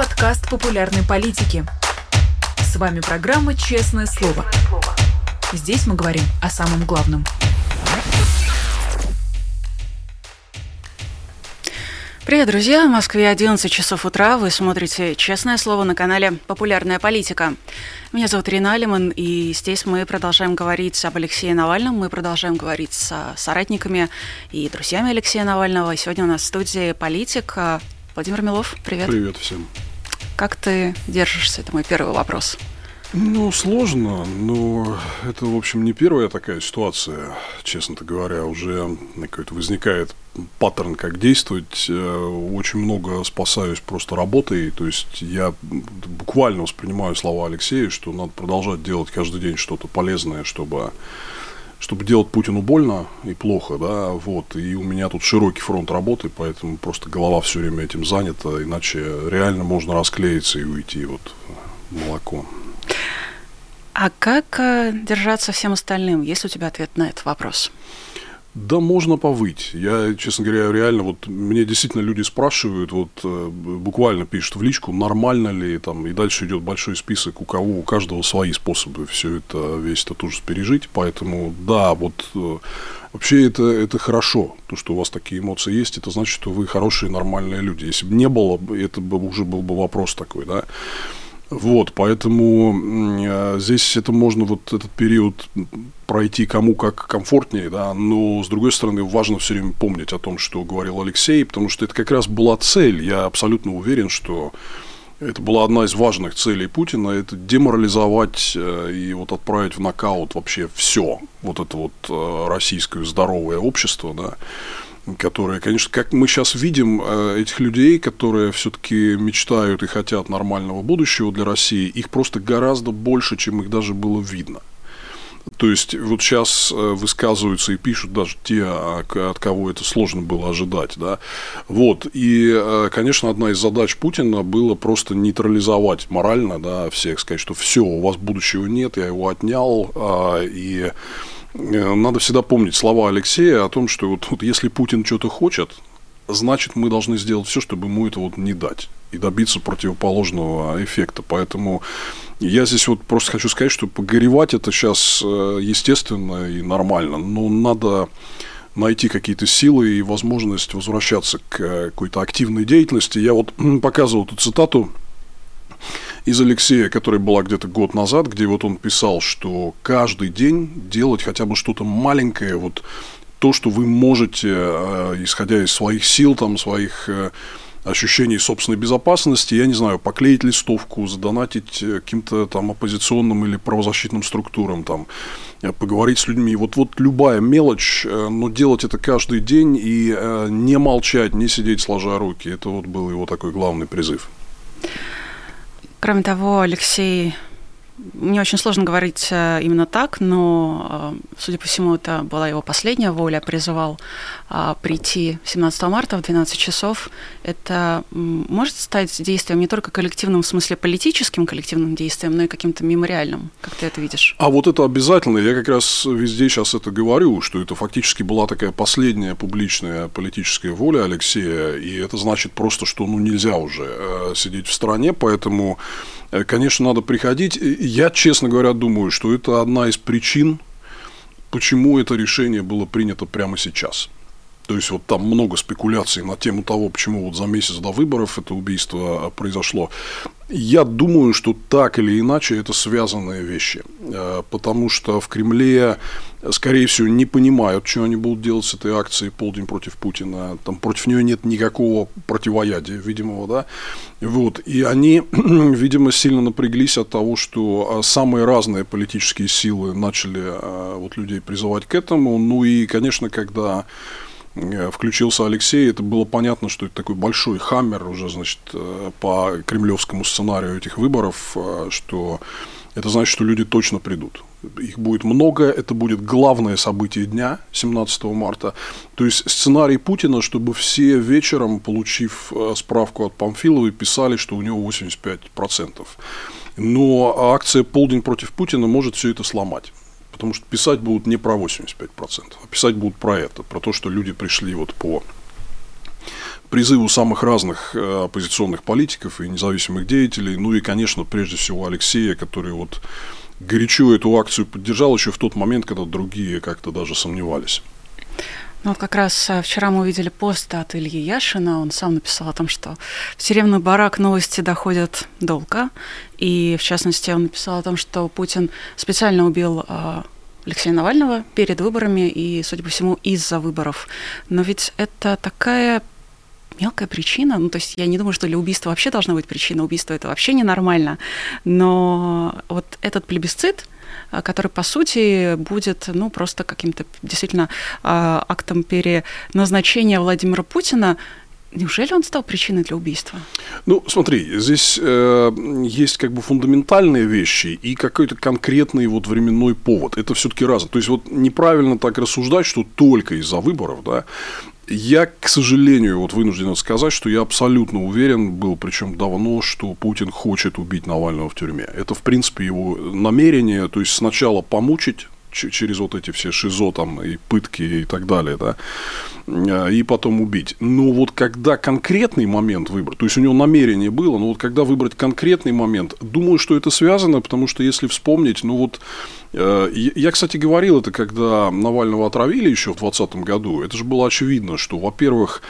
подкаст популярной политики. С вами программа «Честное слово». Здесь мы говорим о самом главном. Привет, друзья! В Москве 11 часов утра. Вы смотрите «Честное слово» на канале «Популярная политика». Меня зовут Рина Алиман, и здесь мы продолжаем говорить об Алексее Навальном. Мы продолжаем говорить с соратниками и друзьями Алексея Навального. сегодня у нас в студии политик Владимир Милов. Привет. Привет всем. Как ты держишься? Это мой первый вопрос. Ну, сложно, но это, в общем, не первая такая ситуация, честно говоря, уже какой-то возникает паттерн, как действовать. Э, очень много спасаюсь просто работой, то есть я буквально воспринимаю слова Алексея, что надо продолжать делать каждый день что-то полезное, чтобы чтобы делать Путину больно и плохо, да, вот, и у меня тут широкий фронт работы, поэтому просто голова все время этим занята, иначе реально можно расклеиться и уйти вот молоко. А как э, держаться всем остальным? Есть у тебя ответ на этот вопрос? Да, можно повыть. Я, честно говоря, реально, вот мне действительно люди спрашивают, вот э, буквально пишут в личку, нормально ли там, и дальше идет большой список, у кого, у каждого свои способы все это, весь этот ужас пережить. Поэтому, да, вот э, вообще это, это хорошо, то, что у вас такие эмоции есть, это значит, что вы хорошие, нормальные люди. Если бы не было, это бы уже был бы вопрос такой, да. Вот, поэтому э, здесь это можно вот этот период пройти кому как комфортнее, да, но с другой стороны важно все время помнить о том, что говорил Алексей, потому что это как раз была цель. Я абсолютно уверен, что это была одна из важных целей Путина, это деморализовать э, и вот отправить в нокаут вообще все, вот это вот э, российское здоровое общество, да, которые, конечно, как мы сейчас видим, э, этих людей, которые все-таки мечтают и хотят нормального будущего для России, их просто гораздо больше, чем их даже было видно. То есть вот сейчас э, высказываются и пишут даже те, а, от кого это сложно было ожидать, да. Вот и, э, конечно, одна из задач Путина было просто нейтрализовать морально, да, всех, сказать, что все, у вас будущего нет, я его отнял, а, и Э, надо всегда помнить слова Алексея о том, что вот, вот если Путин что-то хочет, значит мы должны сделать все, чтобы ему это вот не дать и добиться противоположного эффекта. Поэтому я здесь вот просто хочу сказать, что погоревать это сейчас э, естественно и нормально, но надо найти какие-то силы и возможность возвращаться к какой-то активной деятельности. Я вот показывал эту цитату из Алексея, которая была где-то год назад, где вот он писал, что каждый день делать хотя бы что-то маленькое, вот то, что вы можете, э, исходя из своих сил, там, своих э, ощущений собственной безопасности, я не знаю, поклеить листовку, задонатить э, каким-то там оппозиционным или правозащитным структурам, там, поговорить с людьми. Вот, вот любая мелочь, но делать это каждый день и не молчать, не сидеть сложа руки. Это вот был его такой главный призыв. Кроме того, Алексей мне очень сложно говорить э, именно так, но, э, судя по всему, это была его последняя воля. Призывал а, прийти 17 марта в 12 часов. Это может стать действием не только коллективным, в смысле политическим коллективным действием, но и каким-то мемориальным. Как ты это видишь? А вот это обязательно. Я как раз везде сейчас это говорю, что это фактически была такая последняя публичная политическая воля Алексея, и это значит просто, что ну, нельзя уже э, сидеть в стороне, поэтому Э, конечно, надо приходить. Я, честно говоря, думаю, что это одна из причин, почему это решение было принято прямо сейчас. То есть вот там много спекуляций на тему того, почему вот за месяц до выборов это убийство а, произошло. Я думаю, что так или иначе это связанные вещи, э, потому что в Кремле, скорее всего, не понимают, что они будут делать с этой акцией «Полдень против Путина». Там против нее нет никакого противоядия, видимого, да. Вот. И они, видимо, сильно напряглись от того, что а, самые разные политические силы начали а, вот людей призывать к этому. Ну и, конечно, когда включился Алексей, это было понятно, что это такой большой хаммер уже, значит, э, по кремлевскому сценарию этих выборов, э, что это значит, что люди точно придут. Их будет много, это будет главное событие дня 17 марта. То есть сценарий Путина, чтобы все вечером, получив справку от Памфиловой, писали, что у него 85%. Но акция «Полдень против Путина» может все это сломать. Потому что писать будут не про 85%, а писать будут про это, про то, что люди пришли вот по призыву самых разных э, оппозиционных политиков и независимых деятелей, ну и, конечно, прежде всего Алексея, который вот горячо эту акцию поддержал еще в тот момент, когда другие как-то даже сомневались. Ну вот как раз э, вчера мы увидели пост от Ильи Яшина, он сам написал о том, что в тюремный барак новости доходят долго, и в частности он написал о том, что Путин специально убил э, Алексея Навального перед выборами и, судя по всему, из-за выборов. Но ведь это такая мелкая причина. Ну, то есть я не думаю, что для убийства вообще должна быть причина. Убийство это вообще ненормально. Но вот этот плебисцит, который, по сути, будет ну, просто каким-то действительно а, актом переназначения Владимира Путина Неужели он стал причиной для убийства? Ну, смотри, здесь э, есть как бы фундаментальные вещи и какой-то конкретный вот временной повод. Это все-таки разное. То есть вот неправильно так рассуждать, что только из-за выборов, да. Я, к сожалению, вот вынужден сказать, что я абсолютно уверен был, причем давно, что Путин хочет убить Навального в тюрьме. Это, в принципе, его намерение, то есть сначала помучить через вот эти все ШИЗО там и пытки и так далее, да, а, и потом убить. Но вот когда конкретный момент выбрать, то есть у него намерение было, но вот когда выбрать конкретный момент, думаю, что это связано, потому что если вспомнить, ну вот э, я, кстати, говорил это, когда Навального отравили еще в 2020 году. Это же было очевидно, что, во-первых,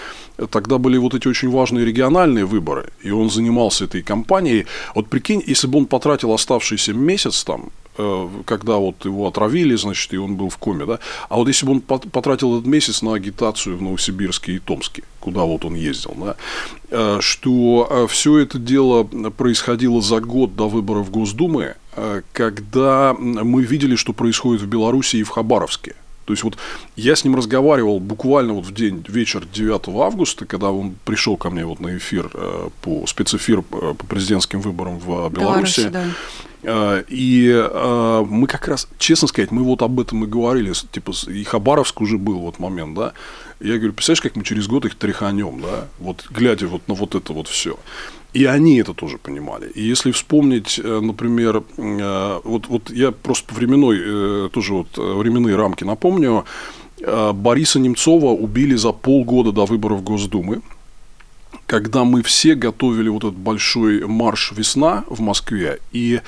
тогда были вот эти очень важные региональные выборы, и он занимался этой кампанией. Вот прикинь, если бы он потратил оставшийся месяц там, когда вот его отравили, значит, и он был в коме, да, а вот если бы он потратил этот месяц на агитацию в Новосибирске и Томске, куда вот он ездил, да, э, что э, все это дело происходило за год до выборов Госдумы, когда мы видели, что происходит в Беларуси и в Хабаровске. То есть вот я с ним разговаривал буквально вот в день, вечер 9 августа, когда он пришел ко мне вот на эфир, по спецэфир по президентским выборам в Беларуси. Беларусь, да. А, и а, мы как раз, честно сказать, мы вот об этом и говорили, типа, и Хабаровск уже был вот момент, да. Я говорю, представляешь, как мы через год их тряханем, да, вот глядя вот на вот это вот все. И они это тоже понимали. И если вспомнить, э, например, э, вот, вот я просто по временной, э, тоже вот временные рамки напомню, Бориса Немцова убили за полгода до выборов Госдумы когда мы все готовили вот этот большой марш «Весна» в Москве, и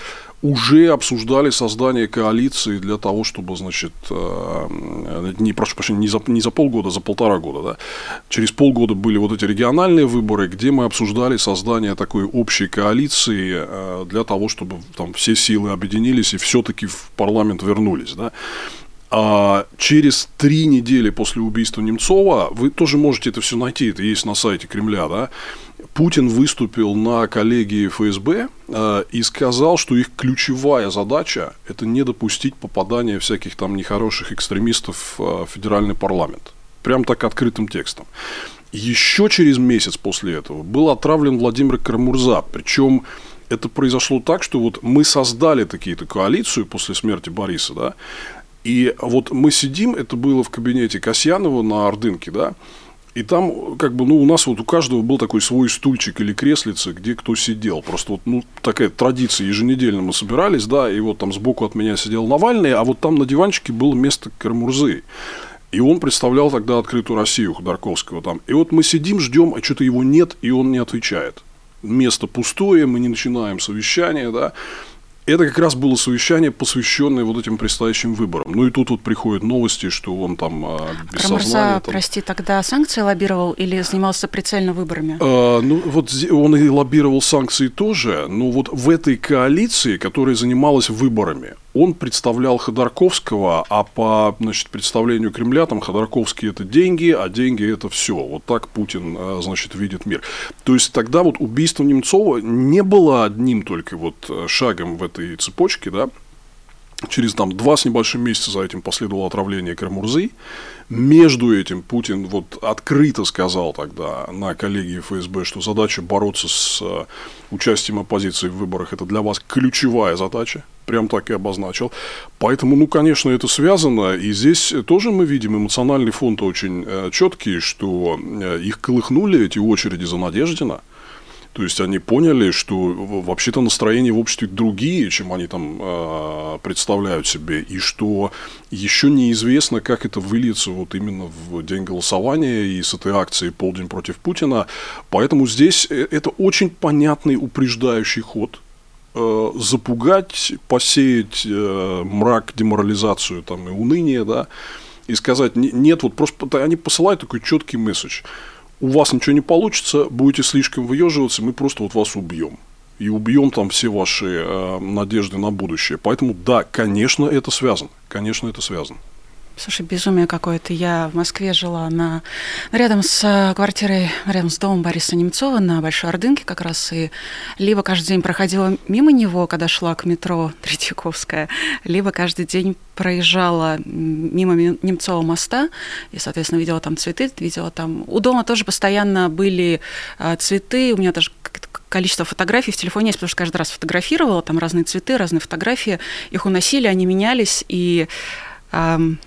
уже обсуждали создание коалиции для того, чтобы, значит, э, не, прошу прощения, не за, не за полгода, за полтора года, да, через полгода были вот эти региональные выборы, где мы обсуждали создание такой общей коалиции э, для того, чтобы там все силы объединились и все-таки в парламент вернулись, да. А через три недели после убийства Немцова, вы тоже можете это все найти, это есть на сайте Кремля, да, Путин выступил на коллегии ФСБ э, и сказал, что их ключевая задача – это не допустить попадания всяких там нехороших экстремистов в федеральный парламент. Прям так открытым текстом. Еще через месяц после этого был отравлен Владимир Карамурза. Причем это произошло так, что вот мы создали такие-то коалицию после смерти Бориса, да, и вот мы сидим, это было в кабинете Касьянова на Ордынке, да, и там, как бы, ну, у нас вот у каждого был такой свой стульчик или креслица, где кто сидел. Просто вот, ну, такая традиция, еженедельно мы собирались, да, и вот там сбоку от меня сидел Навальный, а вот там на диванчике было место Карамурзы. И он представлял тогда открытую Россию Ходорковского там. И вот мы сидим, ждем, а что-то его нет, и он не отвечает. Место пустое, мы не начинаем совещание, да это как раз было совещание, посвященное вот этим предстоящим выборам. Ну и тут вот приходят новости, что он там а, без Крамарза, сознания. Там... прости, тогда санкции лоббировал или занимался прицельно выборами? А, ну вот он и лоббировал санкции тоже, но вот в этой коалиции, которая занималась выборами, он представлял Ходорковского, а по значит, представлению Кремля там Ходорковский это деньги, а деньги это все. Вот так Путин а, значит, видит мир. То есть тогда вот убийство Немцова не было одним только вот э, шагом в этой цепочке, да, Через там два с небольшим месяца за этим последовало отравление Карамурзы. Между этим Путин вот открыто сказал тогда на коллегии ФСБ, что задача бороться с э, участием оппозиции в выборах – это для вас ключевая задача. Прям так и обозначил. Поэтому, ну, конечно, это связано. И здесь тоже мы видим эмоциональный фонд очень э, четкий, что э, их колыхнули эти очереди за Надеждина – То есть они поняли, что вообще-то настроения в обществе другие, чем они там э, представляют себе, и что еще неизвестно, как это выльется вот именно в день голосования и с этой акцией «Полдень против Путина». Поэтому здесь э, это очень понятный упреждающий ход э, запугать, посеять э, мрак, деморализацию там, и уныние, да, и сказать, нет, вот просто они посылают такой четкий месседж. У вас ничего не получится, будете слишком выеживаться, мы просто вот вас убьем. И убьем там все ваши э, надежды на будущее. Поэтому да, конечно, это связано. Конечно, это связано. Слушай, безумие какое-то. Я в Москве жила на рядом с э, квартирой, рядом с домом Бориса Немцова на Большой Ордынке как раз. И либо каждый день проходила мимо него, когда шла к метро Третьяковская, либо каждый день проезжала мимо Немцова моста и, соответственно, видела там цветы, видела там... У дома тоже постоянно были э, цветы, у меня даже количество фотографий в телефоне есть, потому что каждый раз фотографировала, там разные цветы, разные фотографии, их уносили, они менялись, и эм,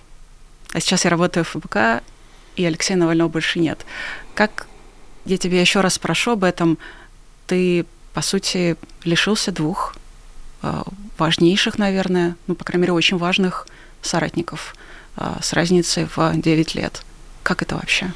а сейчас я работаю в ФБК, и Алексея Навального больше нет. Как я тебе еще раз спрошу об этом, ты, по сути, лишился двух э, важнейших, наверное, ну, по крайней мере, очень важных соратников э, с разницей в 9 лет. Как это вообще?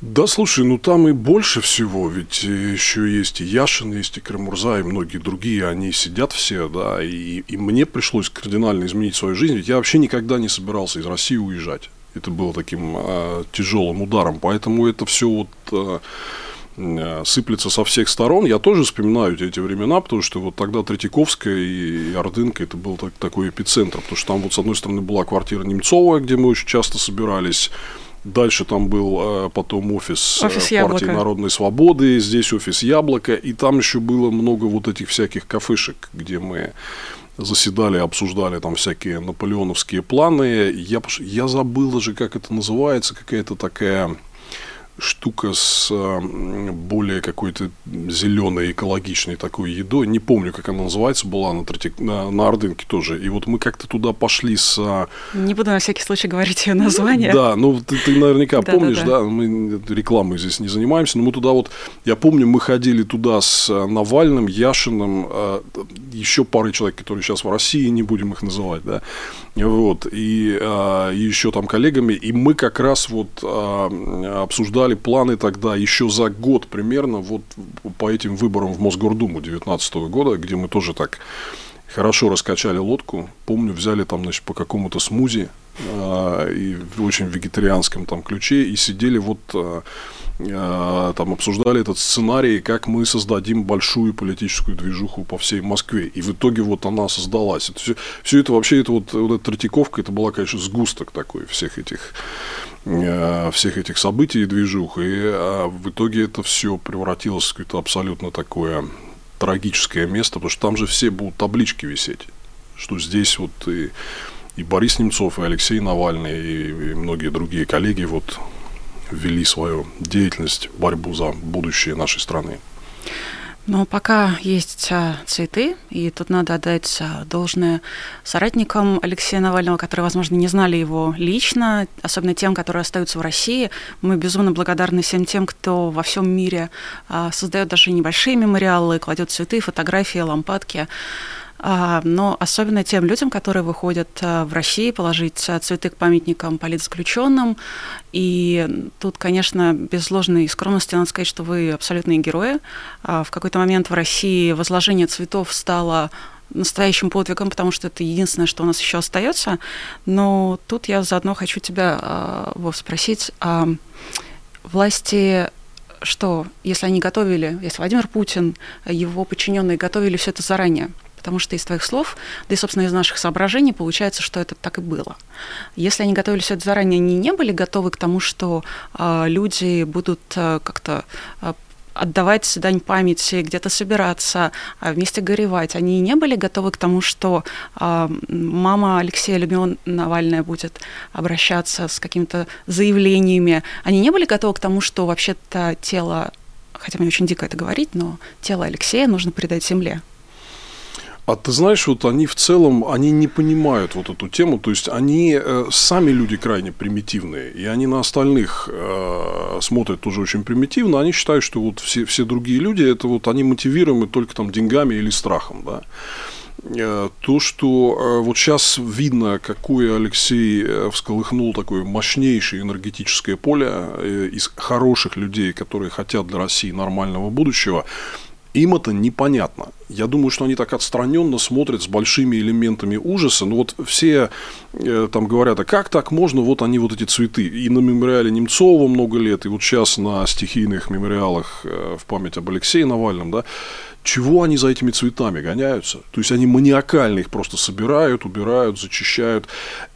Да, слушай, ну там и больше всего, ведь еще есть и Яшин, есть и Крамурза, и многие другие, они сидят все, да, и, и мне пришлось кардинально изменить свою жизнь, ведь я вообще никогда не собирался из России уезжать. Это было таким э, тяжелым ударом, поэтому это все вот э, сыплется со всех сторон. Я тоже вспоминаю эти времена, потому что вот тогда Третьяковская и Ордынка это был так, такой эпицентр, потому что там вот с одной стороны была квартира Немцова, где мы очень часто собирались, Дальше там был э, потом офис, э, офис партии Яблоко. Народной Свободы, здесь офис Яблоко, и там еще было много вот этих всяких кафешек, где мы заседали, обсуждали там всякие наполеоновские планы. Я, я забыл даже, как это называется, какая-то такая штука с более какой-то зеленой, экологичной такой едой. Не помню, как она называется, была на, Третик, на, на Ордынке тоже. И вот мы как-то туда пошли с... А, не буду на всякий случай говорить ее название. Да, ну ты, ты наверняка помнишь, да, мы рекламой здесь не занимаемся, но мы туда вот, я помню, мы ходили туда с а, Навальным, Яшиным, а, еще парой человек, которые сейчас в России, не будем их называть, да, вот, и еще там коллегами, и мы как раз вот обсуждали обсуждали планы тогда еще за год примерно вот по этим выборам в Мосгордуму 2019 года, где мы тоже так хорошо раскачали лодку. Помню, взяли там, значит, по какому-то смузи э, и в очень вегетарианском там ключе и сидели вот э, там обсуждали этот сценарий, как мы создадим большую политическую движуху по всей Москве. И в итоге вот она создалась. Это все, все это вообще, это вот, вот эта Третьяковка, это была, конечно, сгусток такой всех этих всех этих событий и движух. И а, в итоге это все превратилось в какое-то абсолютно такое трагическое место, потому что там же все будут таблички висеть, что здесь вот и, и Борис Немцов, и Алексей Навальный, и, и многие другие коллеги вот ввели свою деятельность, борьбу за будущее нашей страны. Но пока есть а, цветы, и тут надо отдать а, должное соратникам Алексея Навального, которые, возможно, не знали его лично, особенно тем, которые остаются в России. Мы безумно благодарны всем тем, кто во всем мире а, создает даже небольшие мемориалы, кладет цветы, фотографии, лампадки. А, но особенно тем людям, которые выходят а, в России положить а, цветы к памятникам политзаключенным. И тут, конечно, без ложной скромности надо сказать, что вы абсолютные герои. В какой-то момент в России возложение цветов стало настоящим подвигом, потому что это единственное, что у нас еще остается. Но тут я заодно хочу тебя, Вов, спросить, а власти что, если они готовили, если Владимир Путин, его подчиненные готовили все это заранее, Потому что из твоих слов, да и, собственно, из наших соображений получается, что это так и было. Если они готовили все это заранее, они не были готовы к тому, что э, люди будут э, как-то э, отдавать дань памяти, где-то собираться, вместе горевать. Они не были готовы к тому, что э, мама Алексея Людмила Навальная будет обращаться с какими-то заявлениями. Они не были готовы к тому, что вообще-то тело, хотя мне очень дико это говорить, но тело Алексея нужно передать земле. А ты знаешь, вот они в целом, они не понимают вот эту тему, то есть они э, сами люди крайне примитивные, и они на остальных э, смотрят тоже очень примитивно, они считают, что вот все, все другие люди, это вот они мотивируемы только там деньгами или страхом, да. Э, то, что э, вот сейчас видно, какое Алексей э, всколыхнул такое мощнейшее энергетическое поле из хороших людей, которые хотят для России нормального будущего, им это непонятно. Я думаю, что они так отстраненно смотрят с большими элементами ужаса. Ну вот все э, там говорят, а как так можно, вот они вот эти цветы. И на мемориале Немцова много лет, и вот сейчас на стихийных мемориалах э, в память об Алексее Навальном, да, чего они за этими цветами гоняются? То есть они маниакально их просто собирают, убирают, зачищают.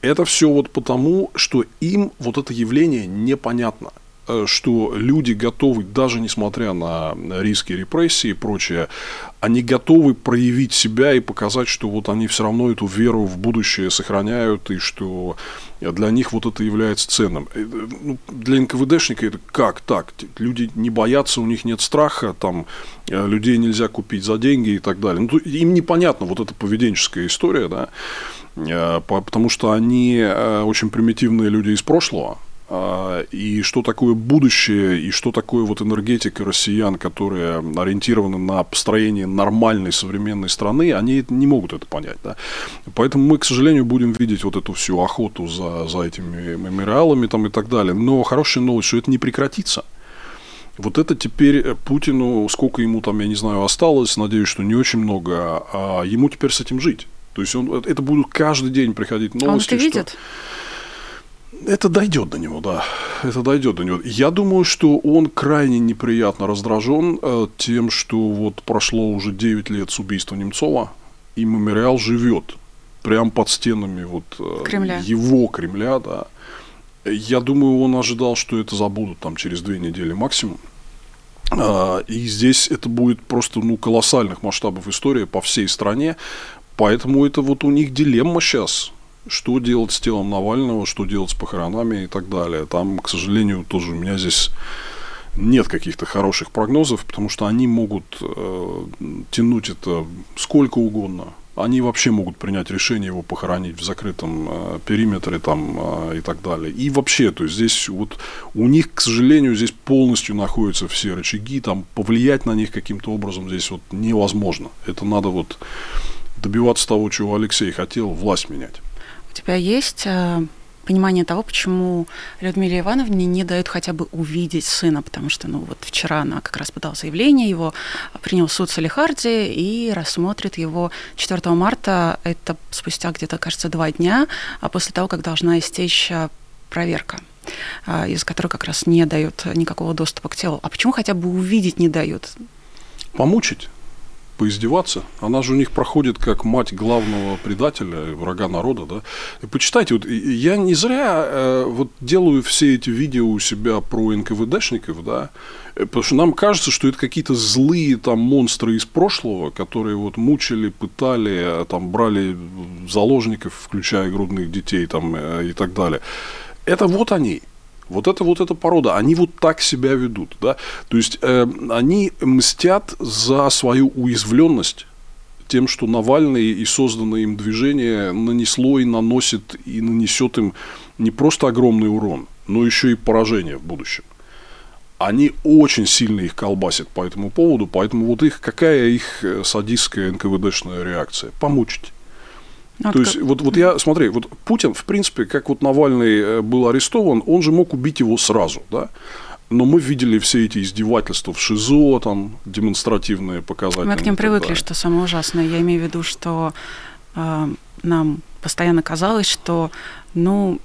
Это все вот потому, что им вот это явление непонятно. Э, что люди готовы, даже несмотря на риски репрессии и прочее, они готовы проявить себя и показать, что вот они все равно эту веру в будущее сохраняют, и что для них вот это является ценным. Э, ну, для НКВДшника это как так? Люди не боятся, у них нет страха, там э, людей нельзя купить за деньги и так далее. Ну, им непонятна вот эта поведенческая история, да, потому что они очень примитивные люди из прошлого, и что такое будущее, и что такое вот энергетика россиян, которые ориентированы на построение нормальной современной страны, они не могут это понять. Да? Поэтому мы, к сожалению, будем видеть вот эту всю охоту за, за этими мемориалами там, и так далее. Но хорошая новость, что это не прекратится. Вот это теперь Путину, сколько ему там, я не знаю, осталось, надеюсь, что не очень много, а ему теперь с этим жить. То есть он, это будут каждый день приходить новости. Он это видит? Что это дойдет до него, да. Это дойдет до него. Я думаю, что он крайне неприятно раздражен э, тем, что вот прошло уже 9 лет с убийства Немцова, и мемориал живет прямо под стенами вот э, Кремля. его Кремля, да. Я думаю, он ожидал, что это забудут там через две недели максимум. А, и здесь это будет просто ну, колоссальных масштабов история по всей стране. Поэтому это вот у них дилемма сейчас что делать с телом Навального, что делать с похоронами и так далее. Там, к сожалению, тоже у меня здесь нет каких-то хороших прогнозов, потому что они могут э, тянуть это сколько угодно. Они вообще могут принять решение его похоронить в закрытом э, периметре там, э, и так далее. И вообще, то есть здесь вот у них, к сожалению, здесь полностью находятся все рычаги, там повлиять на них каким-то образом здесь вот невозможно. Это надо вот добиваться того, чего Алексей хотел, власть менять. У тебя есть э, понимание того, почему Людмиле Ивановне не дают хотя бы увидеть сына, потому что, ну, вот вчера она как раз подала заявление, его принял суд Салихарди и рассмотрит его 4 марта, это спустя где-то, кажется, два дня, а после того, как должна истечь э, проверка э, из которой как раз не дают никакого доступа к телу. А почему хотя бы увидеть не дают? Помучить поиздеваться. Она же у них проходит как мать главного предателя, врага народа, да. И почитайте, вот я не зря э, вот делаю все эти видео у себя про НКВДшников, да, э, потому что нам кажется, что это какие-то злые там монстры из прошлого, которые вот мучили, пытали, там брали заложников, включая грудных детей там э, и так далее. Это вот они. Вот это вот эта порода, они вот так себя ведут, да, то есть э, они мстят за свою уязвленность тем, что Навальный и созданное им движение нанесло и наносит и нанесет им не просто огромный урон, но еще и поражение в будущем. Они очень сильно их колбасят по этому поводу, поэтому вот их какая их э, садистская НКВДшная реакция? Помучить. То есть, вот, вот я, смотри, вот Путин, в принципе, как вот Навальный э, был арестован, он же мог убить его сразу, да? Но мы видели все эти издевательства в ШИЗО, там, демонстративные показатели. Мы к ним привыкли, далее. что самое ужасное. Я имею в виду, что э, нам постоянно казалось, что, ну,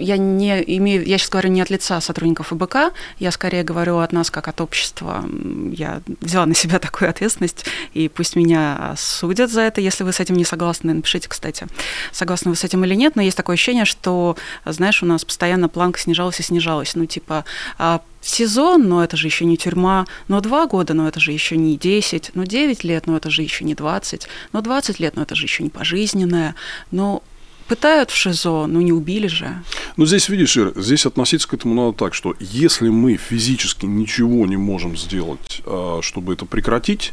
я не имею, я сейчас говорю не от лица сотрудников ФБК, я скорее говорю от нас как от общества. Я взяла на себя такую ответственность, и пусть меня судят за это, если вы с этим не согласны. Напишите, кстати, согласны вы с этим или нет, но есть такое ощущение, что, знаешь, у нас постоянно планка снижалась и снижалась. Ну, типа, а, сезон, но это же еще не тюрьма, но два года, но это же еще не 10, но 9 лет, но это же еще не 20, но 20 лет, но это же еще не пожизненное, но пытают в ШИЗО, но не убили же. Ну, здесь, видишь, Ир, здесь относиться к этому надо так, что если мы физически ничего не можем сделать, а, чтобы это прекратить,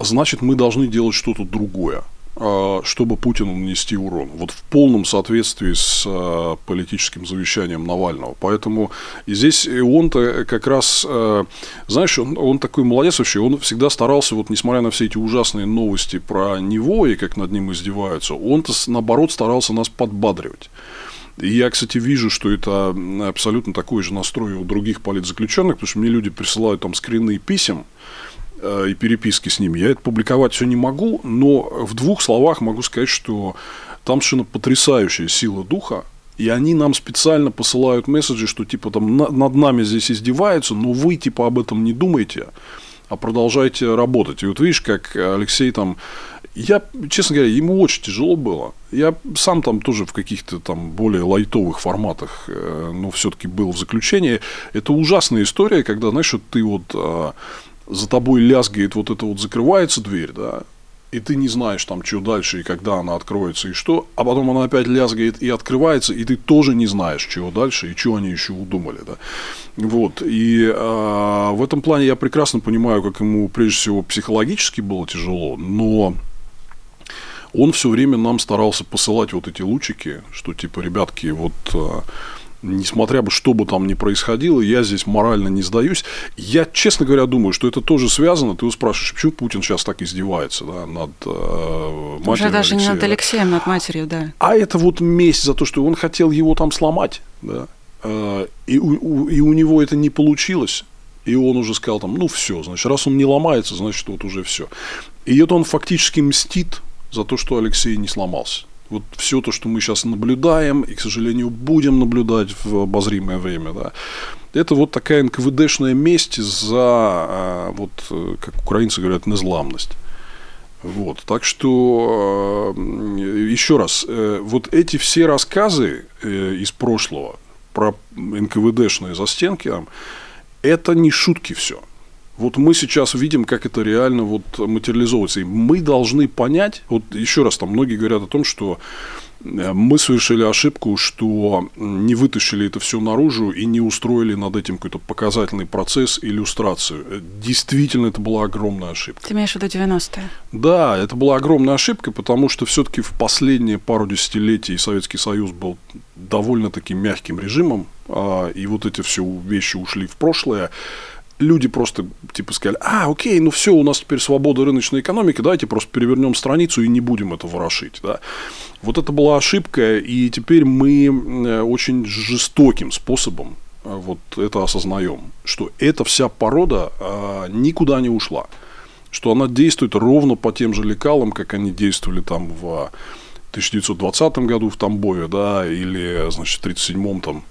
значит, мы должны делать что-то другое. А, чтобы Путину нанести урон. Вот в полном соответствии с а, политическим завещанием Навального. Поэтому и здесь он-то как раз, а, знаешь, он, он такой молодец вообще, он всегда старался, вот несмотря на все эти ужасные новости про него и как над ним издеваются, он-то наоборот старался нас подбадривать. И я, кстати, вижу, что это абсолютно такой же настрой у других политзаключенных, потому что мне люди присылают там скрины писем, Э, и переписки с ними. Я это публиковать все не могу, но в двух словах могу сказать, что там совершенно потрясающая сила духа, и они нам специально посылают месседжи, что типа там над нами здесь издеваются, но вы типа об этом не думайте, а продолжайте работать. И вот видишь, как Алексей там я, честно говоря, ему очень тяжело было. Я сам там тоже в каких-то там более лайтовых форматах, э, но все-таки был в заключении. Это ужасная история, когда, знаешь, вот ты вот э, за тобой лязгает вот это вот, закрывается дверь, да, и ты не знаешь там, что дальше, и когда она откроется, и что, а потом она опять лязгает и открывается, и ты тоже не знаешь, чего дальше, и что они еще удумали, да. Вот, и э, в этом плане я прекрасно понимаю, как ему, прежде всего, психологически было тяжело, но он все время нам старался посылать вот эти лучики, что типа, ребятки, вот а, несмотря бы что бы там ни происходило, я здесь морально не сдаюсь. Я, честно говоря, думаю, что это тоже связано. Ты спрашиваешь, почему Путин сейчас так издевается да, над э, матерью Уже даже Алексея, не над Алексеем, над матерью, да. А это вот месть за то, что он хотел его там сломать. Да. Э, и, у, и у него это не получилось. И он уже сказал там, ну все, значит, раз он не ломается, значит, вот уже все. И это он фактически мстит за то, что Алексей не сломался вот все то, что мы сейчас наблюдаем, и, к сожалению, будем наблюдать в обозримое время, да, это вот такая НКВДшная месть за, а, вот, э, как украинцы говорят, незламность. Вот, так что, э, еще раз, э, вот эти все рассказы из прошлого про НКВДшные застенки, это не шутки все. Вот мы сейчас видим, как это реально вот материализовывается. И мы должны понять, вот еще раз, там многие говорят о том, что э, мы совершили ошибку, что не вытащили это все наружу и не устроили над этим какой-то показательный процесс, иллюстрацию. Э, действительно, это была огромная ошибка. Ты имеешь в виду 90-е? Да, это была огромная ошибка, потому что все-таки в последние пару десятилетий Советский Союз был довольно-таки мягким режимом, а, и вот эти все вещи ушли в прошлое люди просто типа сказали, а, окей, ну все, у нас теперь свобода рыночной экономики, давайте просто перевернем страницу и не будем это ворошить. Да? Вот это была ошибка, и теперь мы э, очень жестоким способом э, вот это осознаем, что эта вся порода а, никуда не ушла, что она действует ровно по тем же лекалам, как они действовали там в 1920 году в Тамбове, да, или, значит, в 1937 там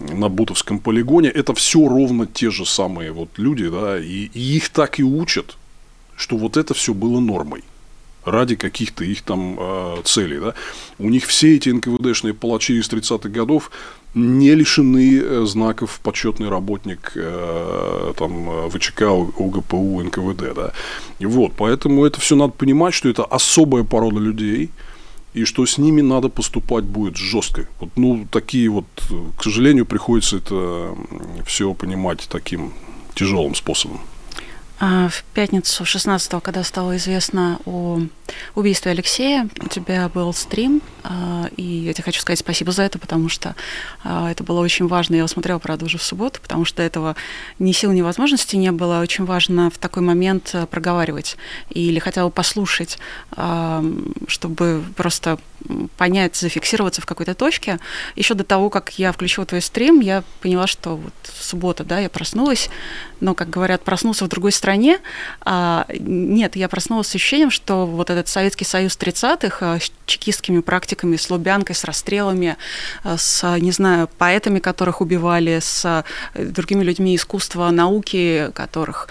на Бутовском полигоне, это все ровно те же самые вот люди, да, и, и их так и учат, что вот это все было нормой ради каких-то их там э, целей. Да? У них все эти НКВДшные палачи из 30-х годов не лишены э, знаков почетный работник э, там, э, ВЧК, УГПУ, НКВД. Да? И вот, поэтому это все надо понимать, что это особая порода людей – и что с ними надо поступать будет жестко. Вот, ну, такие вот, к сожалению, приходится это все понимать таким тяжелым способом. А в пятницу 16-го, когда стало известно о убийстве Алексея, у тебя был стрим, а, и я тебе хочу сказать спасибо за это, потому что а, это было очень важно. Я его смотрела, правда, уже в субботу, потому что этого ни сил, ни возможности не было. Очень важно в такой момент э, проговаривать или хотя бы послушать, чтобы просто понять, зафиксироваться в какой-то точке. Еще до того, как я включила твой стрим, я поняла, что вот суббота, да, я проснулась, но, как говорят, проснулся в другой стране. А, нет, я проснулась с ощущением, что вот этот Советский Союз 30-х а, с чекистскими практиками, с Лубянкой, с расстрелами, а, с, не знаю, поэтами, которых убивали, с другими людьми искусства, науки, которых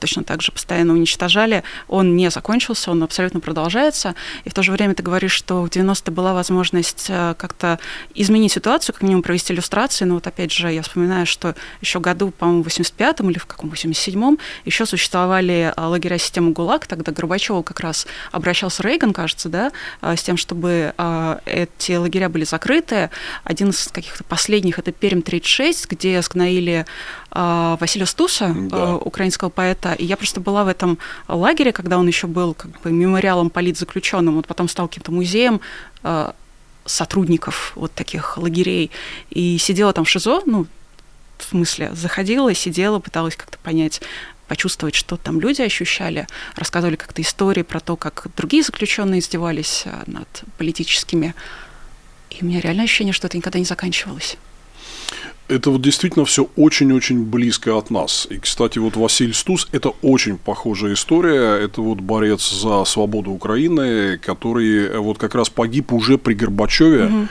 точно так же постоянно уничтожали, он не закончился, он абсолютно продолжается. И в то же время ты говоришь, что в 90-е была возможность как-то изменить ситуацию, как минимум провести иллюстрации. Но вот опять же, я вспоминаю, что еще году, по-моему, в 85-м или в каком 87-м еще существовали а, лагеря системы ГУЛАГ, тогда Горбачеву как раз обращался Рейган, кажется, да, а, с тем, чтобы э, эти лагеря были закрыты. Один из каких-то последних это Перм 36, где сгноили Василия Стуса, да. украинского поэта. И я просто была в этом лагере, когда он еще был как бы мемориалом политзаключенным, вот потом стал каким-то музеем сотрудников вот таких лагерей. И сидела там в ШИЗО, ну, в смысле, заходила, сидела, пыталась как-то понять, почувствовать, что там люди ощущали, рассказывали как-то истории про то, как другие заключенные издевались э, над политическими. И у меня реально ощущение, что это никогда не заканчивалось. Это вот действительно все очень-очень близко от нас. И, кстати, вот Василий Стус – это очень похожая история. Это вот борец за свободу Украины, который э, вот как раз погиб уже при Горбачеве. Угу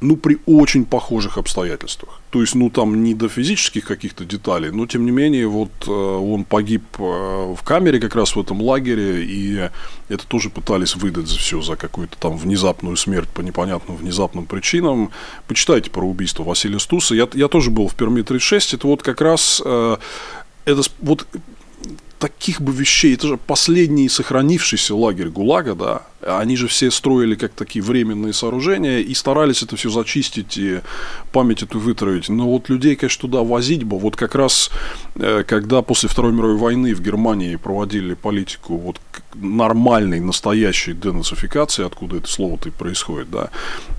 ну, при очень похожих обстоятельствах. То есть, ну, там не до физических каких-то деталей, но, тем не менее, вот э, он погиб э, в камере как раз в этом лагере, и это тоже пытались выдать за все, за какую-то там внезапную смерть по непонятным внезапным причинам. Почитайте про убийство Василия Стуса. Я, я тоже был в Перми 36, это вот как раз э, это вот таких бы вещей, это же последний сохранившийся лагерь ГУЛАГа, да, они же все строили как такие временные сооружения и старались это все зачистить и память эту вытравить. Но вот людей, конечно, туда возить бы, вот как раз, э, когда после Второй мировой войны в Германии проводили политику вот нормальной, настоящей денацификации, откуда это слово-то и происходит, да,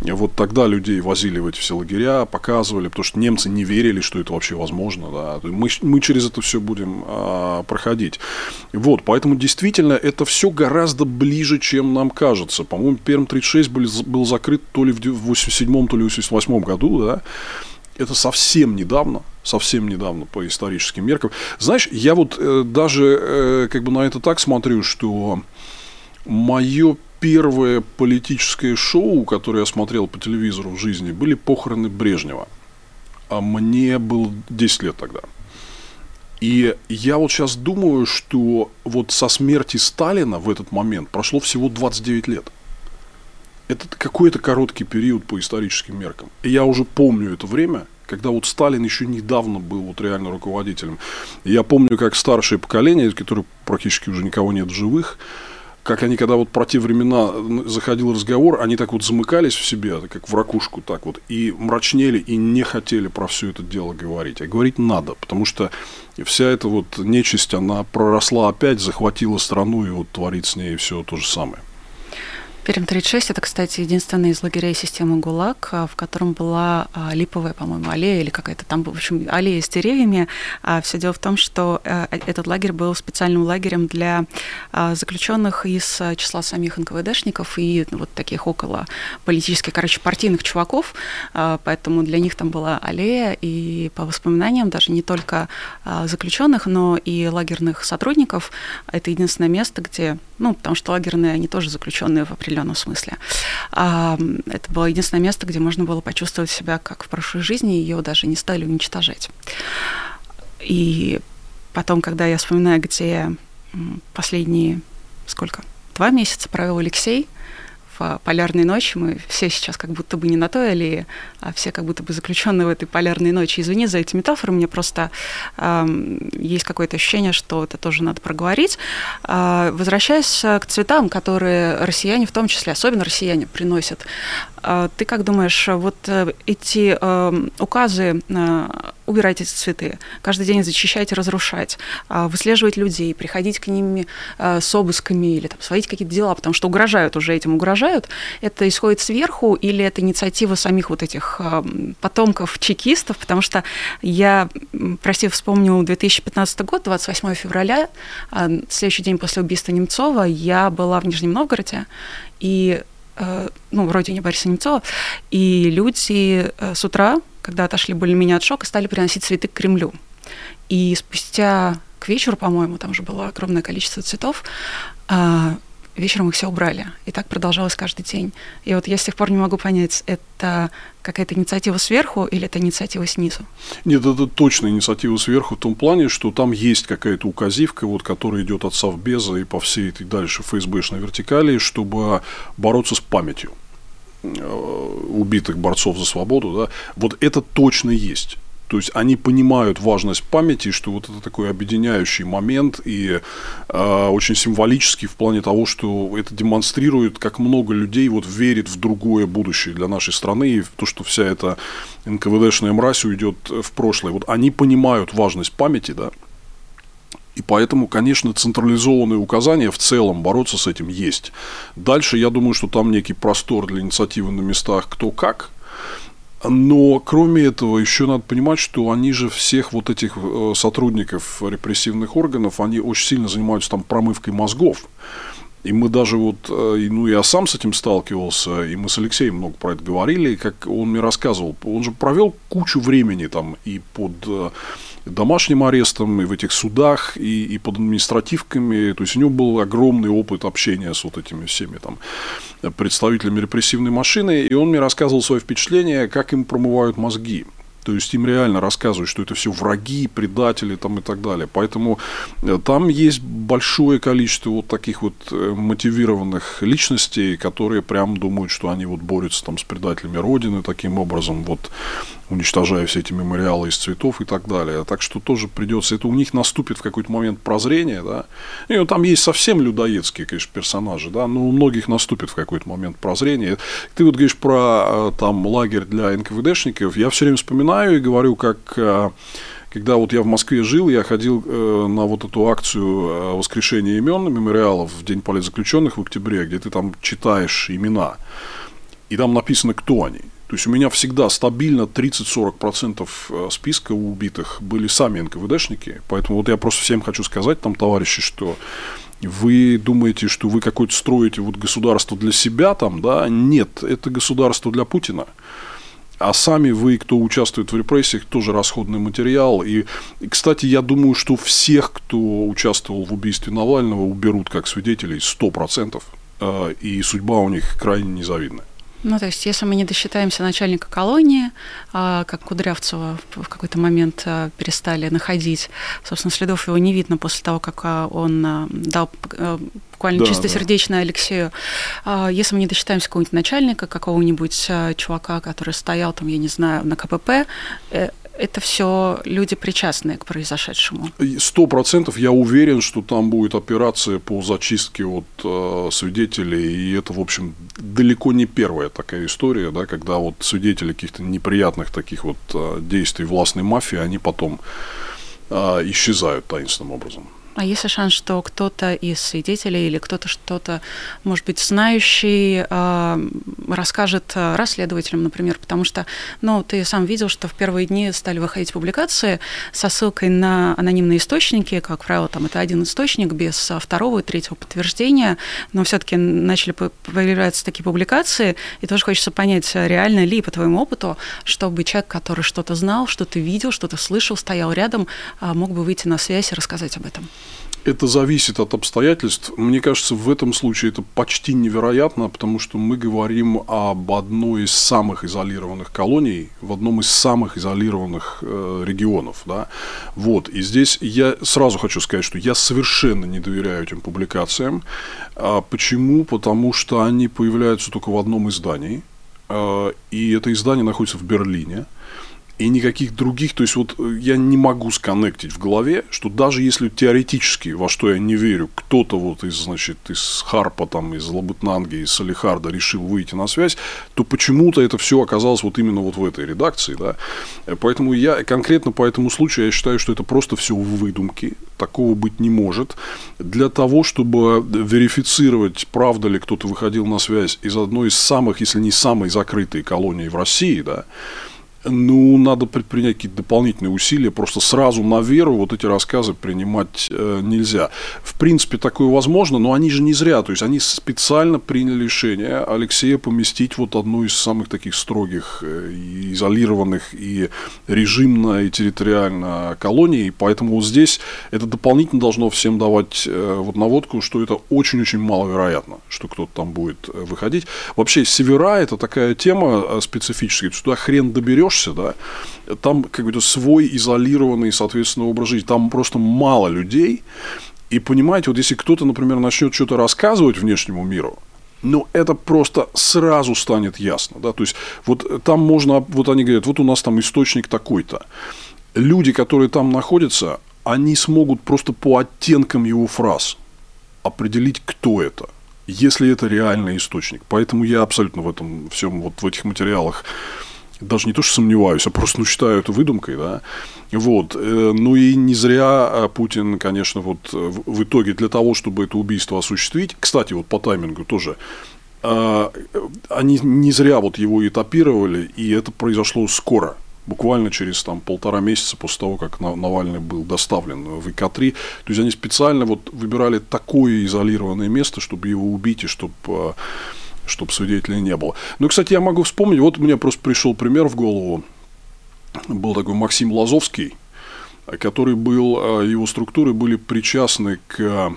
вот тогда людей возили в эти все лагеря, показывали, потому что немцы не верили, что это вообще возможно, да, мы, мы через это все будем а, проходить. Вот, поэтому действительно это все гораздо ближе, чем нам кажется. По-моему, Перм 36 был, был закрыт то ли в 87 то ли в 88 году, да, это совсем недавно, совсем недавно по историческим меркам. Знаешь, я вот э, даже э, как бы на это так смотрю, что мое первое политическое шоу, которое я смотрел по телевизору в жизни, были похороны Брежнева. А мне было 10 лет тогда. И я вот сейчас думаю, что вот со смерти Сталина в этот момент прошло всего 29 лет. Это какой-то короткий период по историческим меркам. И я уже помню это время, когда вот Сталин еще недавно был вот реально руководителем. И я помню, как старшее поколение, которое практически уже никого нет в живых, как они, когда вот про те времена заходил разговор, они так вот замыкались в себе, как в ракушку так вот, и мрачнели, и не хотели про все это дело говорить. А говорить надо, потому что вся эта вот нечисть, она проросла опять, захватила страну, и вот творит с ней все то же самое. Перм-36 – это, кстати, единственный из лагерей системы ГУЛАГ, а, в котором была а, липовая, по-моему, аллея или какая-то там, в общем, аллея с деревьями. А Все дело в том, что э, этот лагерь был специальным лагерем для заключенных из числа самих НКВДшников и вот таких около политических, короче, партийных чуваков, поэтому для них там была аллея, и по воспоминаниям даже не только заключенных, но и лагерных сотрудников, это единственное место, где, ну, потому что лагерные, они тоже заключенные в определенном определенном смысле. Это было единственное место, где можно было почувствовать себя как в прошлой жизни, ее даже не стали уничтожать. И потом, когда я вспоминаю, где последние, сколько, два месяца провел Алексей, в полярной ночи. Мы все сейчас как будто бы не на той аллее, а все как будто бы заключенные в этой полярной ночи. Извини за эти метафоры, мне просто э, есть какое-то ощущение, что это тоже надо проговорить. Э, возвращаясь к цветам, которые россияне, в том числе, особенно россияне, приносят, э, ты как думаешь, вот э, эти э, указы э, убирать эти цветы, каждый день зачищать и разрушать, выслеживать людей, приходить к ним с обысками или там, сводить какие-то дела, потому что угрожают уже этим, угрожают. Это исходит сверху или это инициатива самих вот этих а, потомков чекистов, потому что я, прости, вспомню 2015 год, 28 февраля, следующий день после убийства Немцова, я была в Нижнем Новгороде, и ну, в родине Бориса Немцова, и люди с утра когда отошли более-менее от шока, стали приносить цветы к Кремлю. И спустя к вечеру, по-моему, там уже было огромное количество цветов, а, вечером их все убрали. И так продолжалось каждый день. И вот я с тех пор не могу понять, это какая-то инициатива сверху или это инициатива снизу? Нет, это точно инициатива сверху в том плане, что там есть какая-то указивка, вот, которая идет от Совбеза и по всей этой дальше ФСБшной вертикали, чтобы бороться с памятью. Э, убитых борцов за свободу, да, вот это точно есть. То есть они понимают важность памяти, что вот это такой объединяющий момент и э, очень символический в плане того, что это демонстрирует, как много людей вот верит в другое будущее для нашей страны и в то, что вся эта НКВДшная мразь уйдет в прошлое. Вот они понимают важность памяти, да, и поэтому, конечно, централизованные указания в целом бороться с этим есть. Дальше я думаю, что там некий простор для инициативы на местах кто как. Но кроме этого, еще надо понимать, что они же всех вот этих э, сотрудников репрессивных органов, они очень сильно занимаются там промывкой мозгов. И мы даже вот, э, ну, я сам с этим сталкивался, и мы с Алексеем много про это говорили, как он мне рассказывал. Он же провел кучу времени там и под э, домашним арестом, и в этих судах, и, и под административками. То есть у него был огромный опыт общения с вот этими всеми там представителями репрессивной машины, и он мне рассказывал свои впечатления, как им промывают мозги. То есть им реально рассказывают, что это все враги, предатели там и так далее. Поэтому э, там есть большое количество вот таких вот э, мотивированных личностей, которые прям думают, что они вот борются там с предателями Родины таким образом. Вот уничтожая все эти мемориалы из цветов и так далее. Так что тоже придется, это у них наступит в какой-то момент прозрение, да. И ну, там есть совсем людоедские, конечно, персонажи, да, но у многих наступит в какой-то момент прозрение. Ты вот говоришь про э, там лагерь для НКВДшников, я все время вспоминаю и говорю, как э, когда вот я в Москве жил, я ходил э, на вот эту акцию воскрешения имен мемориалов в День политзаключенных в октябре, где ты там читаешь имена, и там написано, кто они. То есть у меня всегда стабильно 30-40% э, списка убитых были сами НКВДшники. Поэтому вот я просто всем хочу сказать, там, товарищи, что вы думаете, что вы какое-то строите вот государство для себя там, да? Нет, это государство для Путина. А сами вы, кто участвует в репрессиях, тоже расходный материал. И, кстати, я думаю, что всех, кто участвовал в убийстве Навального, уберут как свидетелей 100%. Э, и судьба у них крайне незавидная. Ну, то есть, если мы не досчитаемся начальника колонии, а, как Кудрявцева в какой-то момент а, перестали находить, собственно, следов его не видно после того, как а, он дал буквально да, чистосердечно да. Алексею. Если мы не досчитаемся какого-нибудь начальника, какого-нибудь чувака, который стоял там, я не знаю, на КПП, э, это все люди причастные к произошедшему. Сто процентов я уверен, что там будет операция по зачистке от э, свидетелей, и это, в общем, далеко не первая такая история, да, когда вот свидетели каких-то неприятных таких вот э, действий властной мафии, они потом э, исчезают таинственным образом. А есть шанс, что кто-то из свидетелей или кто-то что-то, может быть, знающий, а, расскажет а, расследователям, например, потому что, ну, ты сам видел, что в первые дни стали выходить публикации со ссылкой на анонимные источники, как правило, там это один источник без а, второго и третьего подтверждения, но все-таки начали появляться такие публикации, и тоже хочется понять, реально ли по твоему опыту, чтобы человек, который что-то знал, что-то видел, что-то слышал, стоял рядом, мог бы выйти на связь и рассказать об этом. Это зависит от обстоятельств. Мне кажется, в этом случае это почти невероятно, потому что мы говорим об одной из самых изолированных колоний, в одном из самых изолированных э, регионов. Да? Вот. И здесь я сразу хочу сказать, что я совершенно не доверяю этим публикациям. А почему? Потому что они появляются только в одном издании. Э, и это издание находится в Берлине и никаких других, то есть вот э, я не могу сконнектить в голове, что даже если теоретически, во что я не верю, кто-то вот из, значит, из Харпа, там, из Лабытнанги, из Салихарда решил выйти на связь, то почему-то это все оказалось вот именно вот в этой редакции, да. Э, поэтому я конкретно по этому случаю я считаю, что это просто все выдумки, такого быть не может. Для того, чтобы верифицировать, правда ли кто-то выходил на связь из одной из самых, если не самой закрытой колонии в России, да, ну, надо предпринять какие-то дополнительные усилия. Просто сразу на веру вот эти рассказы принимать э, нельзя. В принципе, такое возможно, но они же не зря. То есть, они специально приняли решение Алексея поместить вот одну из самых таких строгих, э, изолированных и режимно, и территориально колоний. Поэтому вот здесь это дополнительно должно всем давать э, вот наводку, что это очень-очень маловероятно, что кто-то там будет э, выходить. Вообще, севера – это такая тема э, специфическая, что туда хрен доберешь разберешься, да, там какой-то свой изолированный, соответственно, образ жизни. Там просто мало людей. И понимаете, вот если кто-то, например, начнет что-то рассказывать внешнему миру, но это просто сразу станет ясно. Да? То есть, вот там можно, вот они говорят, вот у нас там источник такой-то. Люди, которые там находятся, они смогут просто по оттенкам его фраз определить, кто это, если это реальный источник. Поэтому я абсолютно в этом всем, вот в этих материалах даже не то, что сомневаюсь, а просто ну, считаю это выдумкой, да. Вот. Э, ну и не зря а, Путин, конечно, вот в итоге для того, чтобы это убийство осуществить, кстати, вот по таймингу тоже, они не зря вот его этапировали, и это произошло скоро буквально через там, полтора месяца после того, как Навальный был доставлен в ИК-3. То есть они специально вот выбирали такое изолированное место, чтобы его убить и чтобы чтобы свидетелей не было. Ну, кстати, я могу вспомнить, вот мне просто пришел пример в голову. Был такой Максим Лазовский, который был, а, его структуры были причастны к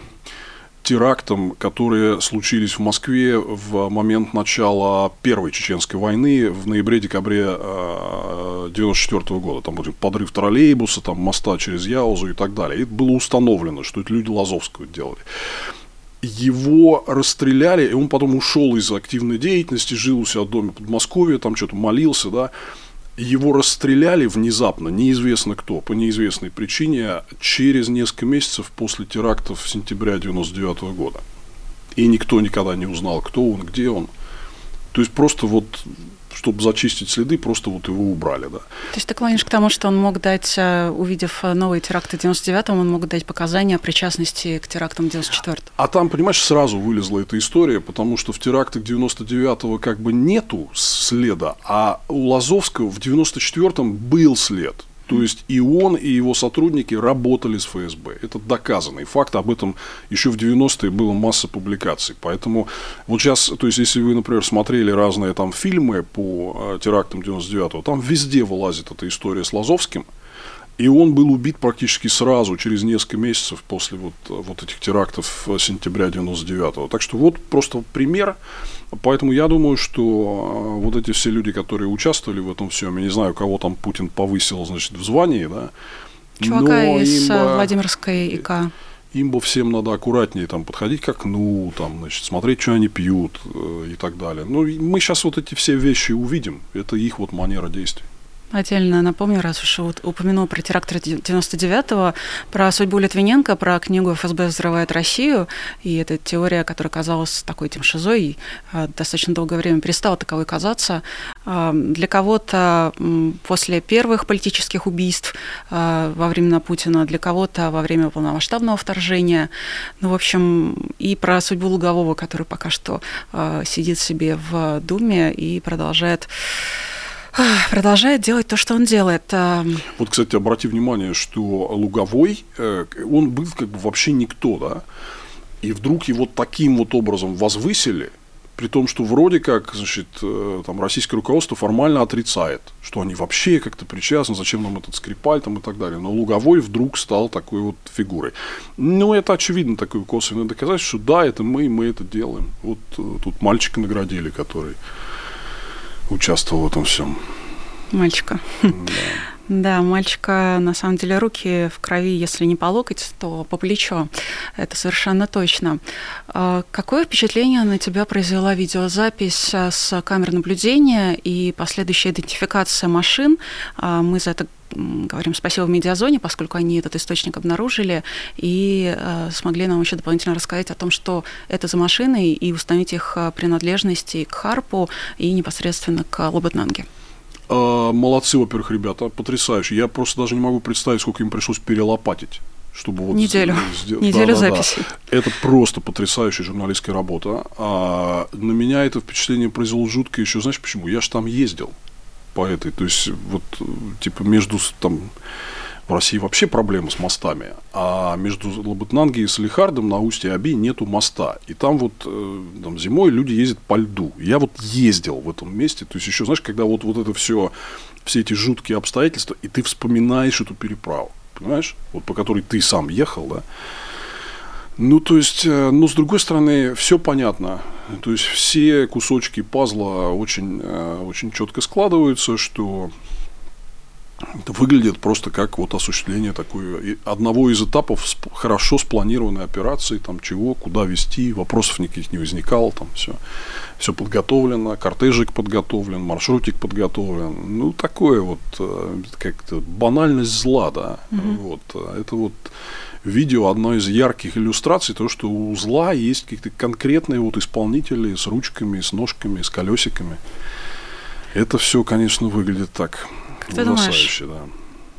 терактам, которые случились в Москве в момент начала Первой Чеченской войны в ноябре-декабре 1994 а, года. Там был подрыв троллейбуса, там моста через Яузу и так далее. И было установлено, что это люди Лазовского делали его расстреляли, и он потом ушел из активной деятельности, жил у себя в доме под Подмосковья, там что-то молился, да. Его расстреляли внезапно, неизвестно кто, по неизвестной причине, через несколько месяцев после терактов сентября 99 года. И никто никогда не узнал, кто он, где он. То есть просто вот чтобы зачистить следы, просто вот его убрали, да. То есть ты клонишь к тому, что он мог дать, э, увидев новые теракты 99-м, он мог дать показания о причастности к терактам 94-го? А там, понимаешь, сразу вылезла эта история, потому что в терактах 99-го как бы нету следа, а у Лазовского в 94-м был след. То есть и он, и его сотрудники работали с ФСБ. Это доказанный факт. Об этом еще в 90-е было масса публикаций. Поэтому вот сейчас, то есть если вы, например, смотрели разные там фильмы по э, терактам 99-го, там везде вылазит эта история с Лазовским. И он был убит практически сразу, через несколько месяцев после вот, вот этих терактов сентября 99-го. Так что вот просто пример Поэтому я думаю, что а, вот эти все люди, которые участвовали в этом всем, я не знаю, кого там Путин повысил, значит, в звании, да. Чувака но из им, а, Владимирской ИК. Им бы всем надо аккуратнее там подходить к окну, там, значит, смотреть, что они пьют э, и так далее. Ну, мы сейчас вот эти все вещи увидим. Это их вот манера действий. Отдельно напомню, раз уж вот упомянул про теракт 99-го, про судьбу Литвиненко, про книгу «ФСБ взрывает Россию», и эта теория, которая казалась такой тем шизой, а, достаточно долгое время перестала таковой казаться. А, для кого-то после первых политических убийств а, во времена Путина, для кого-то во время полномасштабного вторжения. Ну, в общем, и про судьбу Лугового, который пока что сидит себе в Думе и продолжает продолжает делать то, что он делает. Эм. Вот, кстати, обрати внимание, что Луговой, э, он был как бы вообще никто, да, и вдруг его таким вот образом возвысили, при том, что вроде как, значит, э, там российское руководство формально отрицает, что они вообще как-то причастны, зачем нам этот Скрипаль там и так далее. Но Луговой вдруг стал такой вот фигурой. Ну, это очевидно такое косвенное доказательство, что да, это мы, мы это делаем. Вот э, тут мальчика наградили, который участвовал в этом всем. Мальчика. Да. Да, мальчика, на самом деле, руки в крови, если не по локоть, то по плечо. Это совершенно точно. А, какое впечатление на тебя произвела видеозапись а, с камер наблюдения и последующая идентификация машин? А, мы за это говорим спасибо в медиазоне, поскольку они этот источник обнаружили и э, смогли нам еще дополнительно рассказать о том, что это за машины, и установить их принадлежности к Харпу и непосредственно к Лоботнанге. Молодцы, во-первых, ребята, потрясающе. Я просто даже не могу представить, сколько им пришлось перелопатить чтобы вот неделю, сделать. неделю да, записи. Да, да. Это просто потрясающая журналистская работа. А на меня это впечатление произвело жуткое еще, знаешь почему? Я же там ездил по этой, то есть вот типа между там в России вообще проблемы с мостами, а между Лабытнанги и Салихардом на устье Аби нету моста. И там вот э, там, зимой люди ездят по льду. Я вот ездил в этом месте. То есть еще, знаешь, когда вот, вот это все, все эти жуткие обстоятельства, и ты вспоминаешь эту переправу. Понимаешь? Вот по которой ты сам ехал, да. Ну, то есть, э, но с другой стороны, все понятно. То есть все кусочки пазла очень, э, очень четко складываются, что это выглядит просто как вот осуществление такой одного из этапов хорошо спланированной операции, там чего, куда вести, вопросов никаких не возникало, там все, все подготовлено, кортежик подготовлен, маршрутик подготовлен, ну такое вот э, как-то банальность зла, да, угу. вот э, это вот видео одно из ярких иллюстраций того, что у зла есть какие-то конкретные вот исполнители с ручками, с ножками, с колесиками. Это все, конечно, выглядит так как ты думаешь? Да.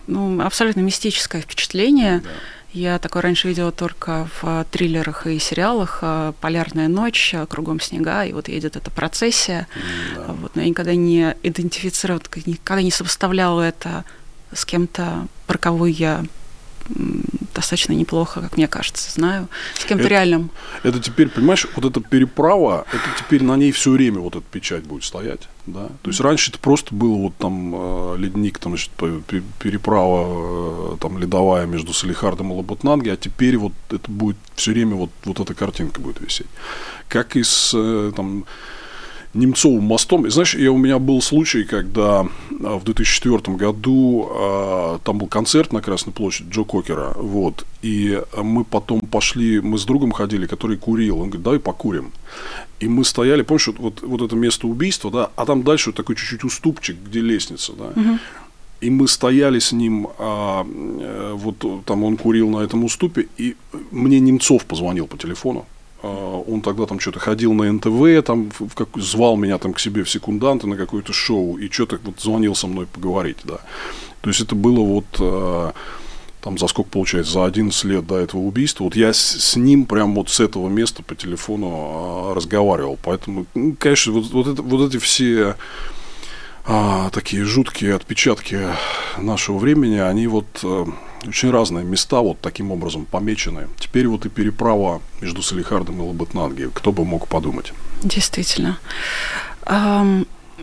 Ну, абсолютно мистическое впечатление. Да. Я такое раньше видела только в триллерах и сериалах. А, Полярная ночь, а, кругом снега, и вот едет эта процессия. Да. Вот, но я никогда не идентифицировала, никогда не сопоставляла это с кем-то, про кого я достаточно неплохо, как мне кажется, знаю, с кем-то это, реальным. Это теперь, понимаешь, вот эта переправа, это теперь на ней все время вот эта печать будет стоять, да. То есть раньше это просто было вот там э, ледник, там значит, переправа э, там ледовая между Салихардом и Лабутнанги, а теперь вот это будет все время вот вот эта картинка будет висеть, как и с э, там Немцовым мостом. И знаешь, я, у меня был случай, когда а, в 2004 году а, там был концерт на Красной площади Джо Кокера, вот, и мы потом пошли, мы с другом ходили, который курил, он говорит, давай покурим. И мы стояли, помнишь, вот, вот это место убийства, да, а там дальше вот такой чуть-чуть уступчик, где лестница, да. Угу. И мы стояли с ним, а, э, вот там он курил на этом уступе, и мне Немцов позвонил по телефону. А, он тогда там что-то ходил на НТВ, там в как, звал меня там к себе в секунданты на какое-то шоу и что-то вот звонил со мной поговорить, да. То есть это было вот а, там за сколько получается, за 11 лет до этого убийства, вот я с, с ним прям вот с этого места по телефону а, разговаривал. Поэтому, ну, конечно, вот, вот, это, вот эти все а, такие жуткие отпечатки нашего времени, они вот а, очень разные места вот таким образом помечены. Теперь вот и переправа между Салихардом и Лабытнанги. Кто бы мог подумать? Действительно.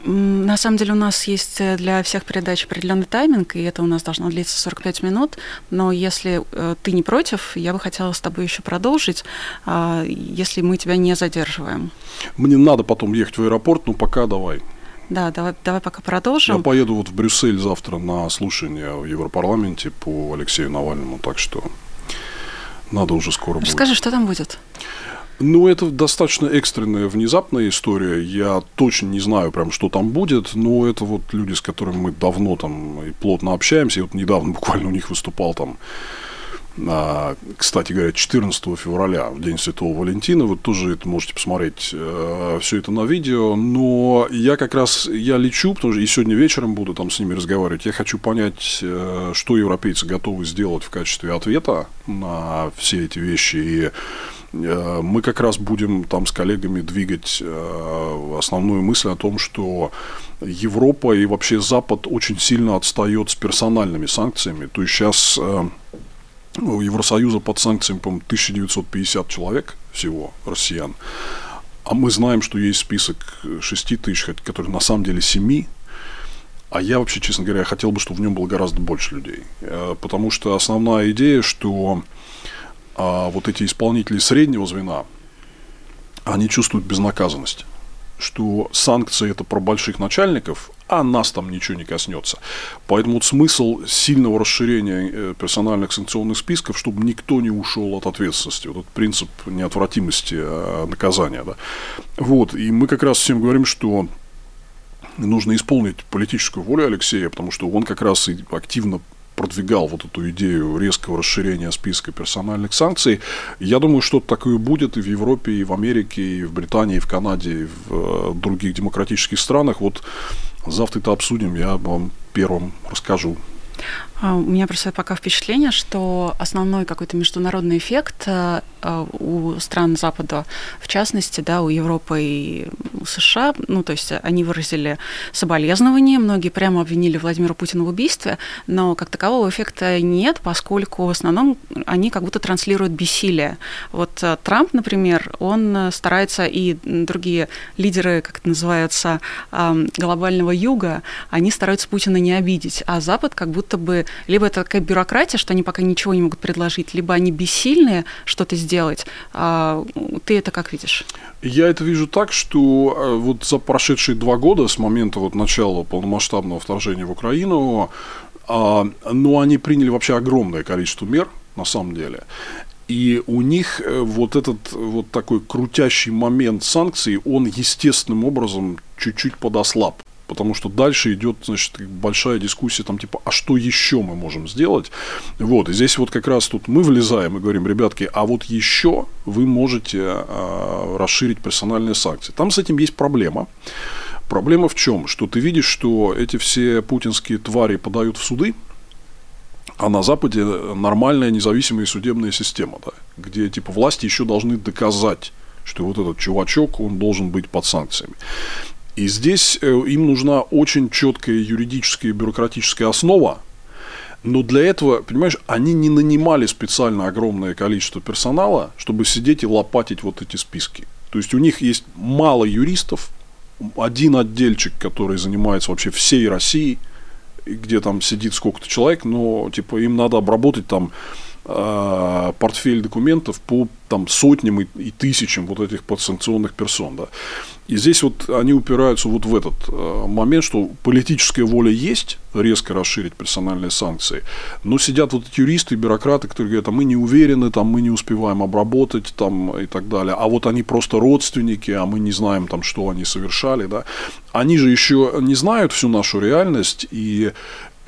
На самом деле у нас есть э, для всех передач определенный тайминг, и это у нас должно длиться 45 минут. Но если э, ты не против, я бы хотела с тобой еще продолжить, а, если мы тебя не задерживаем. Мне надо потом ехать в аэропорт, но пока давай. Да, давай, давай пока продолжим. Я поеду вот в Брюссель завтра на слушание в Европарламенте по Алексею Навальному, так что надо уже скоро будет. Расскажи, что там будет? Ну, это достаточно экстренная, внезапная история. Я точно не знаю, прям, что там будет, но это вот люди, с которыми мы давно там и плотно общаемся. И вот недавно буквально у них выступал там кстати говоря, 14 февраля, в День Святого Валентина, вы тоже это можете посмотреть э, все это на видео, но я как раз, я лечу, потому что и сегодня вечером буду там с ними разговаривать, я хочу понять, э, что европейцы готовы сделать в качестве ответа на все эти вещи, и э, мы как раз будем там с коллегами двигать основную мысль о том, что Европа и вообще Запад очень сильно отстает с персональными санкциями. То есть сейчас у Евросоюза под санкциями, по-моему, 1950 человек всего россиян. А мы знаем, что есть список 6 тысяч, который на самом деле 7. А я вообще, честно говоря, хотел бы, чтобы в нем было гораздо больше людей. Э, потому что основная идея, что а, вот эти исполнители среднего звена, они чувствуют безнаказанность что санкции это про больших начальников, а нас там ничего не коснется. Поэтому вот смысл сильного расширения э, персональных санкционных списков, чтобы никто не ушел от ответственности. Вот этот принцип неотвратимости э, наказания. Да. Вот. И мы как раз всем говорим, что нужно исполнить политическую волю Алексея, потому что он как раз и активно продвигал вот эту идею резкого расширения списка персональных санкций. Я думаю, что такое будет и в Европе, и в Америке, и в Британии, и в Канаде, и в э, других демократических странах. Вот завтра это обсудим, я вам первым расскажу. А, у меня просто пока впечатление, что основной какой-то международный эффект э, э, у стран Запада, в частности, да, у Европы и у США, ну, то есть они выразили соболезнования, многие прямо обвинили Владимира Путина в убийстве, но как такового эффекта нет, поскольку в основном они как будто транслируют бессилие. Вот э, Трамп, например, он старается, и другие лидеры, как это называется, глобального юга, они стараются Путина не обидеть, а Запад как будто бы либо это такая бюрократия, что они пока ничего не могут предложить, либо они бессильные что-то сделать. А ты это как видишь? Я это вижу так, что э, вот за прошедшие два года с момента вот начала полномасштабного вторжения в Украину А, но они приняли вообще огромное количество мер, на самом деле. И у них э, вот этот вот такой крутящий момент санкций, он естественным образом чуть-чуть подослаб. Потому что дальше идет, значит, большая дискуссия, там, типа, а что еще мы можем сделать? Вот, и здесь вот как раз тут мы влезаем и говорим, ребятки, а вот еще вы можете э, расширить персональные санкции. Там с этим есть проблема. Проблема в чем? Что ты видишь, что эти все путинские твари подают в суды, а на Западе нормальная независимая судебная система, да, где типа власти еще должны доказать, что вот этот чувачок, он должен быть под санкциями. И здесь э, им нужна очень четкая юридическая и бюрократическая основа, но для этого, понимаешь, они не нанимали специально огромное количество персонала, чтобы сидеть и лопатить вот эти списки. То есть у них есть мало юристов, один отдельчик, который занимается вообще всей Россией, где там сидит сколько-то человек, но типа им надо обработать там э, портфель документов по там сотням и, и тысячам вот этих подсанкционных персон, да. И здесь вот они упираются вот в этот э, момент, что политическая воля есть резко расширить персональные санкции, но сидят вот юристы и бюрократы, которые говорят, а мы не уверены, там мы не успеваем обработать там и так далее, а вот они просто родственники, а мы не знаем там, что они совершали, да. Они же еще не знают всю нашу реальность и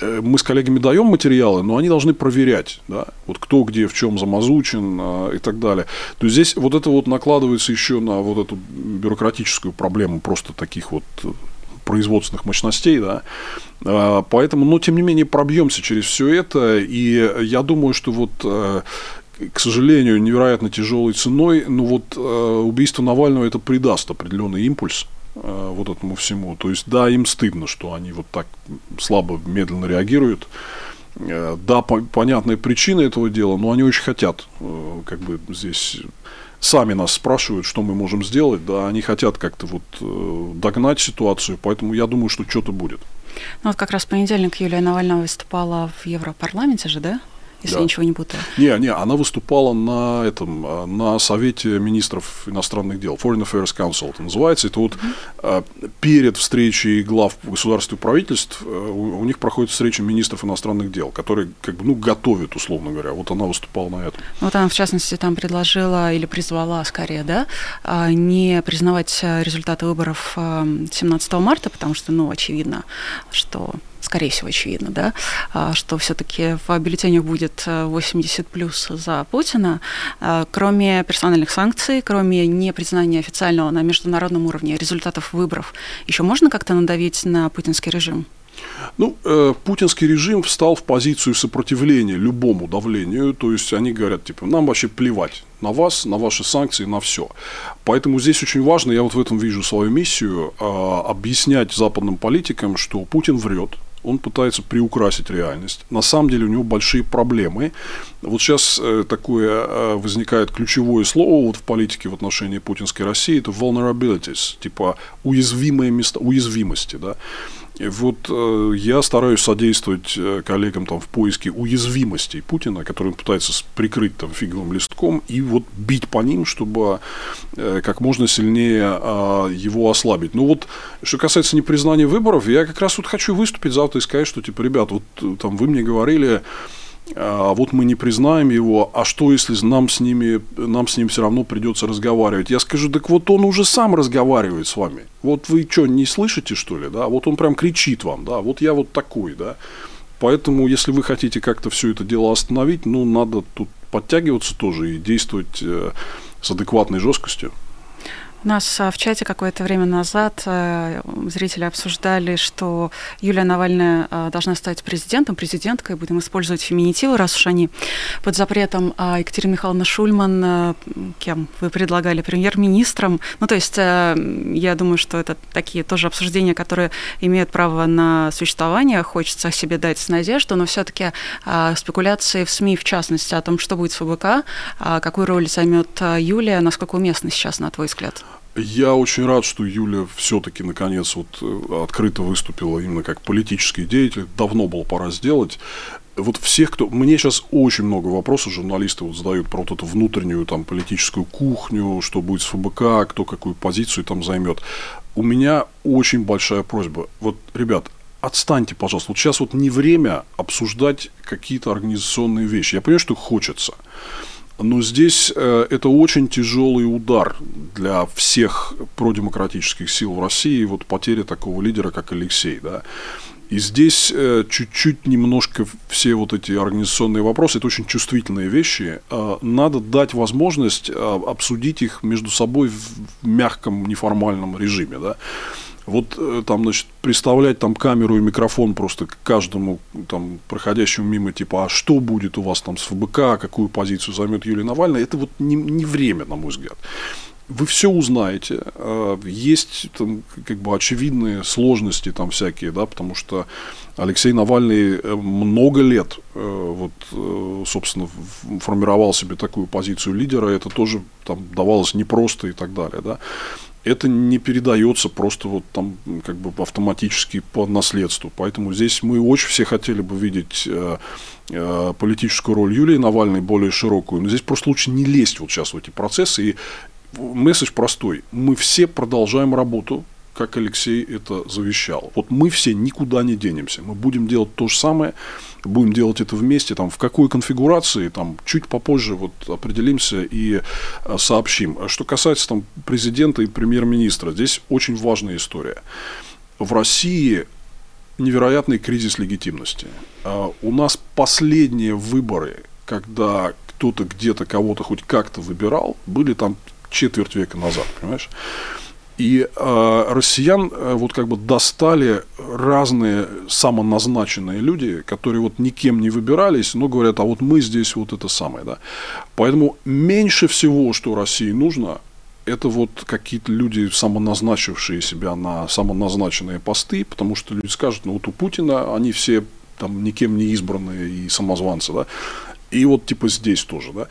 мы с коллегами даем материалы, но они должны проверять, да, вот кто где в чем замазучен а, и так далее. То есть здесь вот это вот накладывается еще на вот эту бюрократическую проблему просто таких вот э, производственных мощностей, да. А, поэтому, но тем не менее пробьемся через все это, и я думаю, что вот э, к сожалению, невероятно тяжелой ценой, но вот убийство Навального это придаст определенный импульс Э, вот этому всему. То есть, да, им стыдно, что они вот так слабо, медленно реагируют. Э, да, по- понятные причины этого дела, но они очень хотят, э, как бы здесь сами нас спрашивают, что мы можем сделать, да, они хотят как-то вот догнать ситуацию, поэтому я думаю, что что-то будет. Ну вот как раз в понедельник Юлия Навального выступала в Европарламенте же, да? Если да. я ничего не путаю. Не, не, она выступала на этом, а, на Совете министров иностранных дел, Foreign Affairs Council это называется. Это вот mm-hmm. перед встречей глав государств и правительств э, у, у них проходит встреча министров иностранных дел, которые как бы, ну, готовят, условно говоря. Вот она выступала на этом. Вот она, в частности, там предложила или призвала, скорее, да, а, не признавать э, результаты выборов 17 марта, потому что, ну, очевидно, что скорее всего, очевидно, да, а, что все-таки в бюллетенях будет 80 э, плюс за Путина, а, кроме персональных санкций, кроме непризнания официального на международном уровне результатов выборов, еще можно как-то надавить на путинский режим? Ну, э, путинский режим встал в позицию сопротивления любому давлению, то есть они говорят, типа, нам вообще плевать на вас, на ваши санкции, на все. Поэтому здесь очень важно, я вот в этом вижу свою миссию, э, объяснять западным политикам, что Путин врет, он пытается приукрасить реальность. На самом деле у него большие проблемы. Вот сейчас э, такое э, возникает ключевое слово вот в политике в отношении путинской России, это vulnerabilities, типа уязвимые места, уязвимости, да. Вот э, я стараюсь содействовать э, коллегам там в поиске уязвимостей Путина, которые он пытается прикрыть там фиговым листком, и вот бить по ним, чтобы э, как можно сильнее э, его ослабить. Ну вот, что касается непризнания выборов, я как раз вот хочу выступить завтра и сказать, что, типа, ребят, вот э, там вы мне говорили, а вот мы не признаем его, а что если нам с, ними, нам с ним все равно придется разговаривать? Я скажу, так вот он уже сам разговаривает с вами. Вот вы что, не слышите, что ли, да? Вот он прям кричит вам, да, вот я вот такой, да. Поэтому, если вы хотите как-то все это дело остановить, ну, надо тут подтягиваться тоже и действовать э, с адекватной жесткостью. У нас а, в чате какое-то время назад э, зрители обсуждали, что Юлия Навальная а, должна стать президентом, президенткой, будем использовать феминитивы, раз уж они под запретом, а Екатерина Михайловна Шульман, э, кем вы предлагали, премьер-министром. Ну, то есть э, я думаю, что это такие тоже обсуждения, которые имеют право на существование, хочется себе дать надежду, но все-таки а, спекуляции в СМИ, в частности, о том, что будет с ФБК, какую роль займет Юлия, насколько уместно сейчас, на твой взгляд? Я очень рад, что Юля все-таки наконец вот э, открыто выступила именно как политический деятель. Давно было пора сделать. Вот всех, кто... Мне сейчас очень много вопросов журналисты вот задают про вот эту внутреннюю там политическую кухню, что будет с ФБК, кто какую позицию там займет. У меня очень большая просьба. Вот, ребят, отстаньте, пожалуйста. Вот сейчас вот не время обсуждать какие-то организационные вещи. Я понимаю, что хочется. Но здесь э, это очень тяжелый удар для всех продемократических сил в России. Вот потеря такого лидера, как Алексей. Да? И здесь э, чуть-чуть немножко все вот эти организационные вопросы, это очень чувствительные вещи. Э, надо дать возможность обсудить их между собой в мягком, неформальном режиме. Да? Вот э, там, значит, представлять там камеру и микрофон просто каждому там проходящему мимо, типа, а что будет у вас там с ФБК, какую позицию займет Юлия Навальная, это вот не, не время, на мой взгляд. Вы все узнаете. Э, есть там, как бы очевидные сложности там всякие, да, потому что Алексей Навальный э, много лет вот, собственно, формировал себе такую позицию лидера, это тоже там давалось непросто и так далее, да это не передается просто вот там как бы автоматически по наследству. Поэтому здесь мы очень все хотели бы видеть э, э, политическую роль Юлии Навальной более широкую, но здесь просто лучше не лезть вот сейчас в эти процессы. И месседж простой. Мы все продолжаем работу, как Алексей это завещал. Вот мы все никуда не денемся. Мы будем делать то же самое, будем делать это вместе, там, в какой конфигурации, там, чуть попозже вот определимся и а, сообщим. А что касается там, президента и премьер-министра, здесь очень важная история. В России невероятный кризис легитимности. А, у нас последние выборы, когда кто-то где-то кого-то хоть как-то выбирал, были там четверть века назад, понимаешь? И э, россиян э, вот как бы достали разные самоназначенные люди, которые вот никем не выбирались, но говорят, а вот мы здесь вот это самое, да. Поэтому меньше всего, что России нужно, это вот какие-то люди, самоназначившие себя на самоназначенные посты, потому что люди скажут, ну вот у Путина они все там никем не избранные и самозванцы, да, и вот типа здесь тоже, да.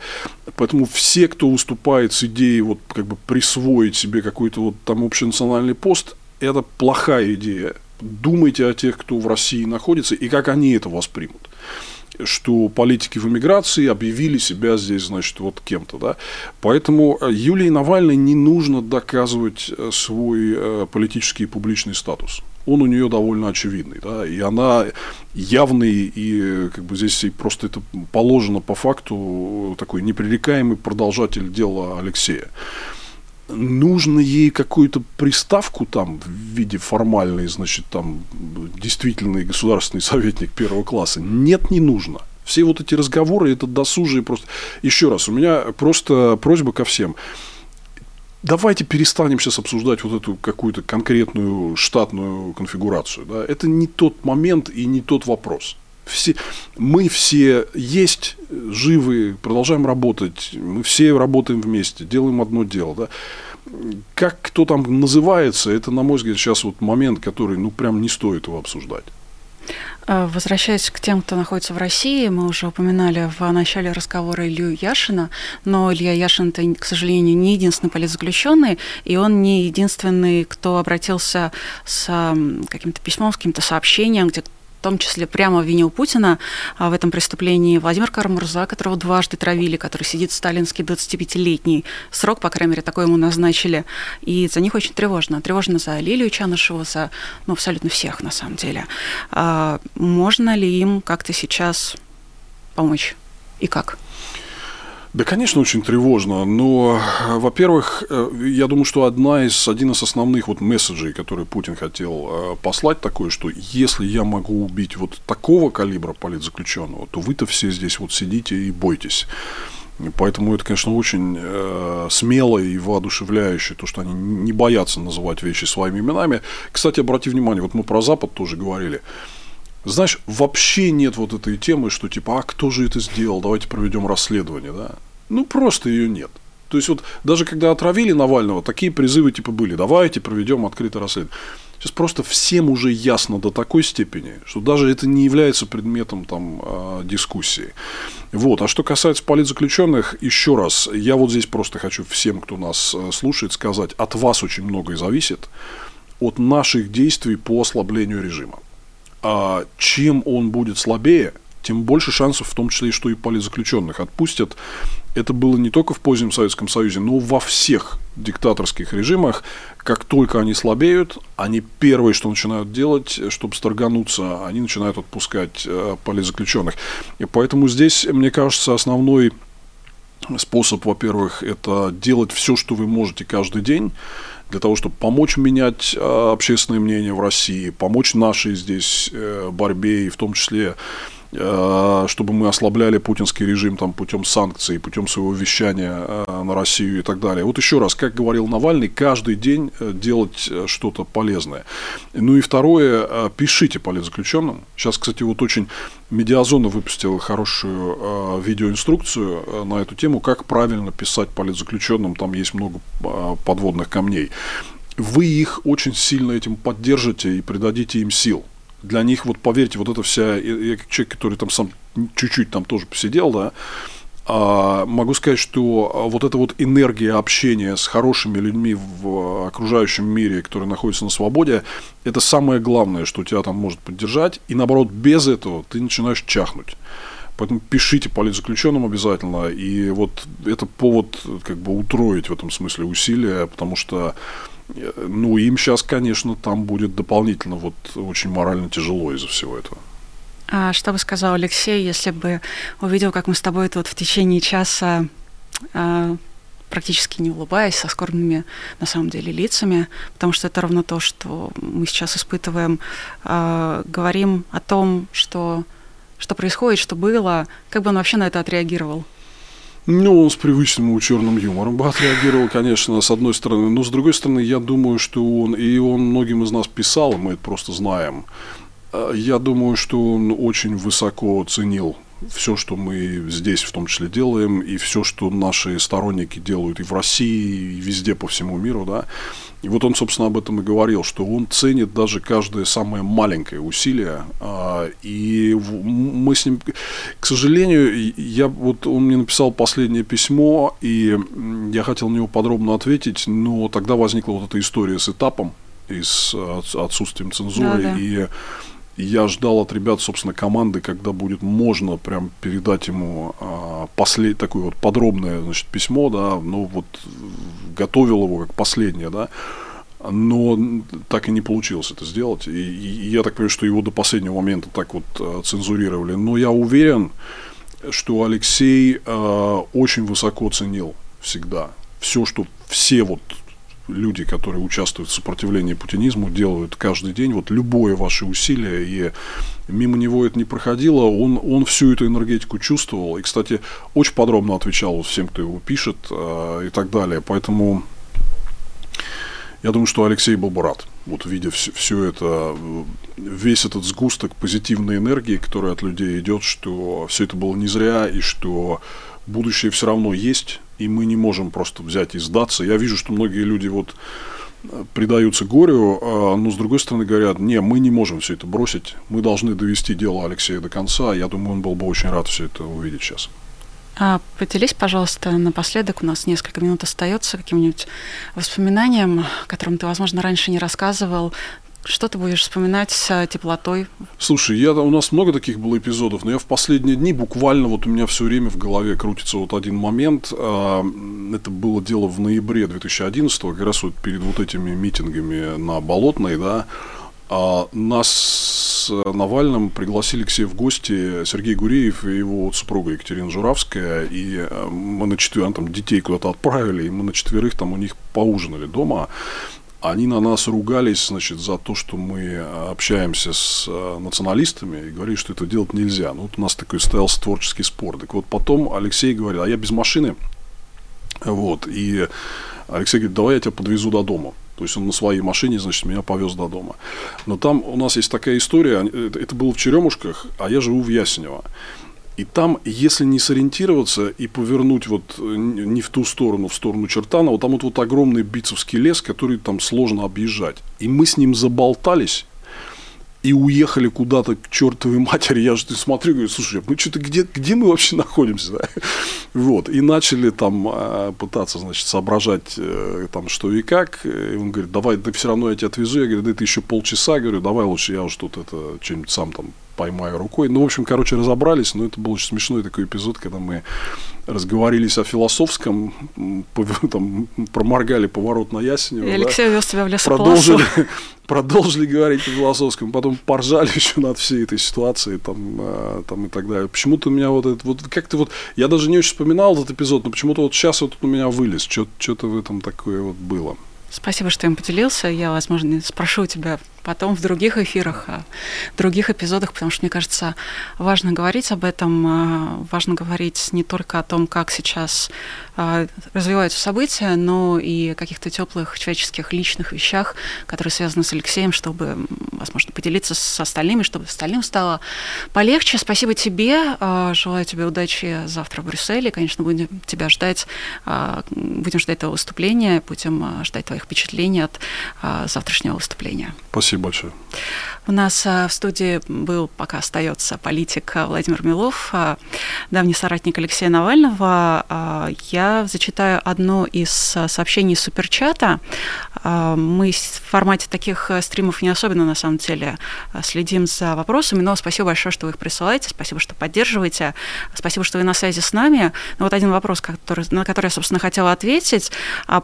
Поэтому все, кто выступает с идеей вот как бы присвоить себе какой-то вот там общенациональный пост, это плохая идея. Думайте о тех, кто в России находится, и как они это воспримут что политики в эмиграции объявили себя здесь, значит, вот кем-то, да. Поэтому э, Юлии Навальной не нужно доказывать э, свой э, политический и публичный статус он у нее довольно очевидный, да, и она явный, и как бы здесь просто это положено по факту такой непререкаемый продолжатель дела Алексея. Нужно ей какую-то приставку там в виде формальной, значит, там действительный государственный советник первого класса? Нет, не нужно. Все вот эти разговоры, это досужие просто. Еще раз, у меня просто просьба ко всем давайте перестанем сейчас обсуждать вот эту какую-то конкретную штатную конфигурацию. Да? Это не тот момент и не тот вопрос. Все, мы все есть, живы, продолжаем работать, мы все работаем вместе, делаем одно дело. Да? Как кто там называется, это, на мой взгляд, сейчас вот момент, который, ну, прям не стоит его обсуждать. Э, возвращаясь к тем, кто находится в России, мы уже упоминали в начале разговора Илью Яшина, но Илья Яшин, это, к сожалению, не единственный политзаключенный, и он не единственный, кто обратился с каким-то письмом, с каким-то сообщением, где в том числе прямо обвинил Путина а, в этом преступлении Владимир Карамурза, которого дважды травили, который сидит сталинский 25-летний срок, по крайней мере, такой ему назначили. И за них очень тревожно. Тревожно за Лилию Чанышеву, за ну, абсолютно всех, на самом деле. А можно ли им как-то сейчас помочь? И как? Да, конечно, очень тревожно, но, во-первых, э, я думаю, что одна из, один из основных вот месседжей, который Путин хотел э, послать, такой, что если я могу убить вот такого калибра политзаключенного, то вы-то все здесь вот сидите и бойтесь. Поэтому это, конечно, очень э, смело и воодушевляюще, то, что они не боятся называть вещи своими именами. Кстати, обрати внимание, вот мы про Запад тоже говорили. Знаешь, вообще нет вот этой темы, что типа, а кто же это сделал, давайте проведем расследование, да? Ну, просто ее нет. То есть, вот даже когда отравили Навального, такие призывы типа были, давайте проведем открытое расследование. Сейчас просто всем уже ясно до такой степени, что даже это не является предметом там, а, дискуссии. Вот. А что касается политзаключенных, еще раз, я вот здесь просто хочу всем, кто нас э, слушает, сказать, от вас очень многое зависит, от наших действий по ослаблению режима а чем он будет слабее, тем больше шансов, в том числе и что и политзаключенных отпустят. это было не только в позднем Советском Союзе, но во всех диктаторских режимах, как только они слабеют, они первое, что начинают делать, чтобы сторгануться, они начинают отпускать э, политзаключенных. И поэтому здесь, мне кажется, основной способ, во-первых, это делать все, что вы можете каждый день, для того, чтобы помочь менять э, общественное мнение в России, помочь нашей здесь э, борьбе, и в том числе чтобы мы ослабляли путинский режим там, путем санкций, путем своего вещания э, на Россию и так далее. Вот еще раз, как говорил Навальный, каждый день э, делать что-то полезное. Ну и второе, пишите политзаключенным. Сейчас, кстати, вот очень Медиазона выпустила хорошую видеоинструкцию на эту тему, как правильно писать политзаключенным. Там есть много подводных камней. Вы их очень сильно этим поддержите и придадите им сил для них, вот поверьте, вот эта вся, я как человек, который там сам чуть-чуть там тоже посидел, да, а, могу сказать, что вот эта вот энергия общения с хорошими людьми в окружающем мире, которые находятся на свободе, это самое главное, что тебя там может поддержать. И наоборот, без этого ты начинаешь чахнуть. Поэтому пишите политзаключенным обязательно. И вот это повод как бы утроить в этом смысле усилия, потому что ну, им сейчас, конечно, там будет дополнительно вот очень морально тяжело из-за всего этого. А что бы сказал Алексей, если бы увидел, как мы с тобой тут в течение часа а, практически не улыбаясь, со скорбными на самом деле лицами, потому что это ровно то, что мы сейчас испытываем, а, говорим о том, что, что происходит, что было, как бы он вообще на это отреагировал? Ну, он с привычным ему черным юмором бы отреагировал, конечно, с одной стороны. Но с другой стороны, я думаю, что он, и он многим из нас писал, мы это просто знаем. А, я думаю, что он очень высоко ценил все, что мы здесь в том числе делаем, и все, что наши сторонники делают и в России, и везде по всему миру, да. И вот он, собственно, об этом и говорил, что он ценит даже каждое самое маленькое усилие. А, и мы с ним, к сожалению, я вот он мне написал последнее письмо, и я хотел на него подробно ответить, но тогда возникла вот эта история с этапом и с отсутствием цензуры. Да, да. И я ждал от ребят, собственно, команды, когда будет можно прям передать ему а, послед... такое вот подробное значит, письмо, да, ну вот готовил его как последнее, да, но так и не получилось это сделать. И, и я так понимаю, что его до последнего момента так вот а, цензурировали. Но я уверен, что Алексей а, очень высоко ценил всегда все, что все вот люди, которые участвуют в сопротивлении путинизму, делают каждый день, вот любое ваше усилие, и мимо него это не проходило, он, он всю эту энергетику чувствовал, и, кстати, очень подробно отвечал всем, кто его пишет э, и так далее, поэтому я думаю, что Алексей был бы рад, вот видя все, все это, весь этот сгусток позитивной энергии, которая от людей идет, что все это было не зря, и что будущее все равно есть, и мы не можем просто взять и сдаться. Я вижу, что многие люди вот э, предаются горю, а, но с другой стороны говорят, не, мы не можем все это бросить, мы должны довести дело Алексея до конца. Я думаю, он был бы очень рад все это увидеть сейчас. А поделись, пожалуйста, напоследок, у нас несколько минут остается, каким-нибудь воспоминанием, которым ты, возможно, раньше не рассказывал, что ты будешь вспоминать с теплотой? Слушай, я, у нас много таких было эпизодов, но я в последние дни буквально вот у меня все время в голове крутится вот один момент. А, это было дело в ноябре 2011 как раз вот перед вот этими митингами на Болотной, да, а нас с Навальным пригласили к себе в гости Сергей Гуреев и его вот супруга Екатерина Журавская. И а, мы на четверых, там детей куда-то отправили, и мы на четверых там у них поужинали дома они на нас ругались, значит, за то, что мы общаемся с э, националистами и говорили, что это делать нельзя. Ну, вот у нас такой состоялся творческий спор. Так вот, потом Алексей говорил, а я без машины, вот, и Алексей говорит, давай я тебя подвезу до дома. То есть он на своей машине, значит, меня повез до дома. Но там у нас есть такая история, это было в Черемушках, а я живу в Ясенево. И там, если не сориентироваться и повернуть вот э, не в ту сторону, в сторону Чертанова, там вот, вот огромный бицевский лес, который там сложно объезжать. И мы с ним заболтались и уехали куда-то к чертовой матери. Я же смотрю, говорю, слушай, мы что-то где, где мы вообще находимся? Вот. И начали там а, пытаться, значит, соображать э, там что и как. И он говорит, давай, да все равно я тебя отвезу. Я говорю, да это еще полчаса. говорю, давай лучше я уж тут это что-нибудь сам там поймаю рукой. Ну, в общем, короче, разобрались, но это был очень смешной такой эпизод, когда мы разговорились о философском, там, проморгали поворот на Ясенева. И Алексей да, увез тебя в продолжили, продолжили говорить о философском, потом поржали еще над всей этой ситуацией там, а, там и так далее. Почему-то у меня вот это, вот как-то вот, я даже не очень вспоминал этот эпизод, но почему-то вот сейчас вот у меня вылез, что-то в этом такое вот было. Спасибо, что им поделился. Я, возможно, спрошу у тебя потом в других эфирах, о других эпизодах, потому что, мне кажется, важно говорить об этом, а, важно говорить не только о том, как сейчас а, развиваются события, но и о каких-то теплых человеческих личных вещах, которые связаны с Алексеем, чтобы, возможно, поделиться с остальными, чтобы остальным стало полегче. Спасибо тебе, желаю тебе удачи завтра в Брюсселе, конечно, будем тебя ждать, будем ждать твоего выступления, будем ждать твоих впечатлений от завтрашнего выступления. Спасибо. Спасибо большое. У нас а, в студии был, пока остается политик а, Владимир Милов, а, давний соратник Алексея Навального. Я зачитаю одно из сообщений суперчата. Мы в формате таких стримов не особенно, на самом деле, следим за вопросами, но спасибо большое, что вы их присылаете, спасибо, что поддерживаете, спасибо, что вы на связи с нами. Но вот один вопрос, который, на который я, собственно, хотела ответить.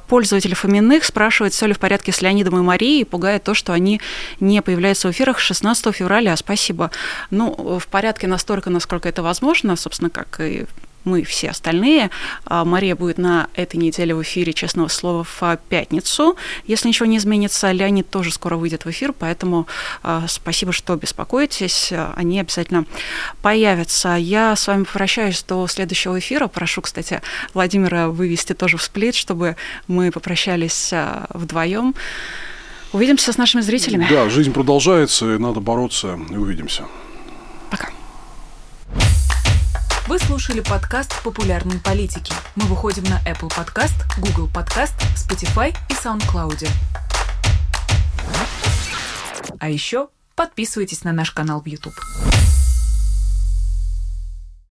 Пользователь Фоминых спрашивает, все ли в порядке с Леонидом и Марией, пугает то, что они не появляются в эфирах 16 февраля. Спасибо. Ну, в порядке настолько, насколько это возможно, собственно, как и мы все остальные. А, Мария будет на этой неделе в эфире «Честного слова» в пятницу. Если ничего не изменится, Леонид тоже скоро выйдет в эфир, поэтому а, спасибо, что беспокоитесь. Они обязательно появятся. Я с вами попрощаюсь до следующего эфира. Прошу, кстати, Владимира вывести тоже в сплит, чтобы мы попрощались а, вдвоем. Увидимся с нашими зрителями. Да, жизнь продолжается, надо бороться, и увидимся. Пока. Вы слушали подкаст «Популярные политики». Мы выходим на Apple Podcast, Google Podcast, Spotify и SoundCloud. А еще подписывайтесь на наш канал в YouTube.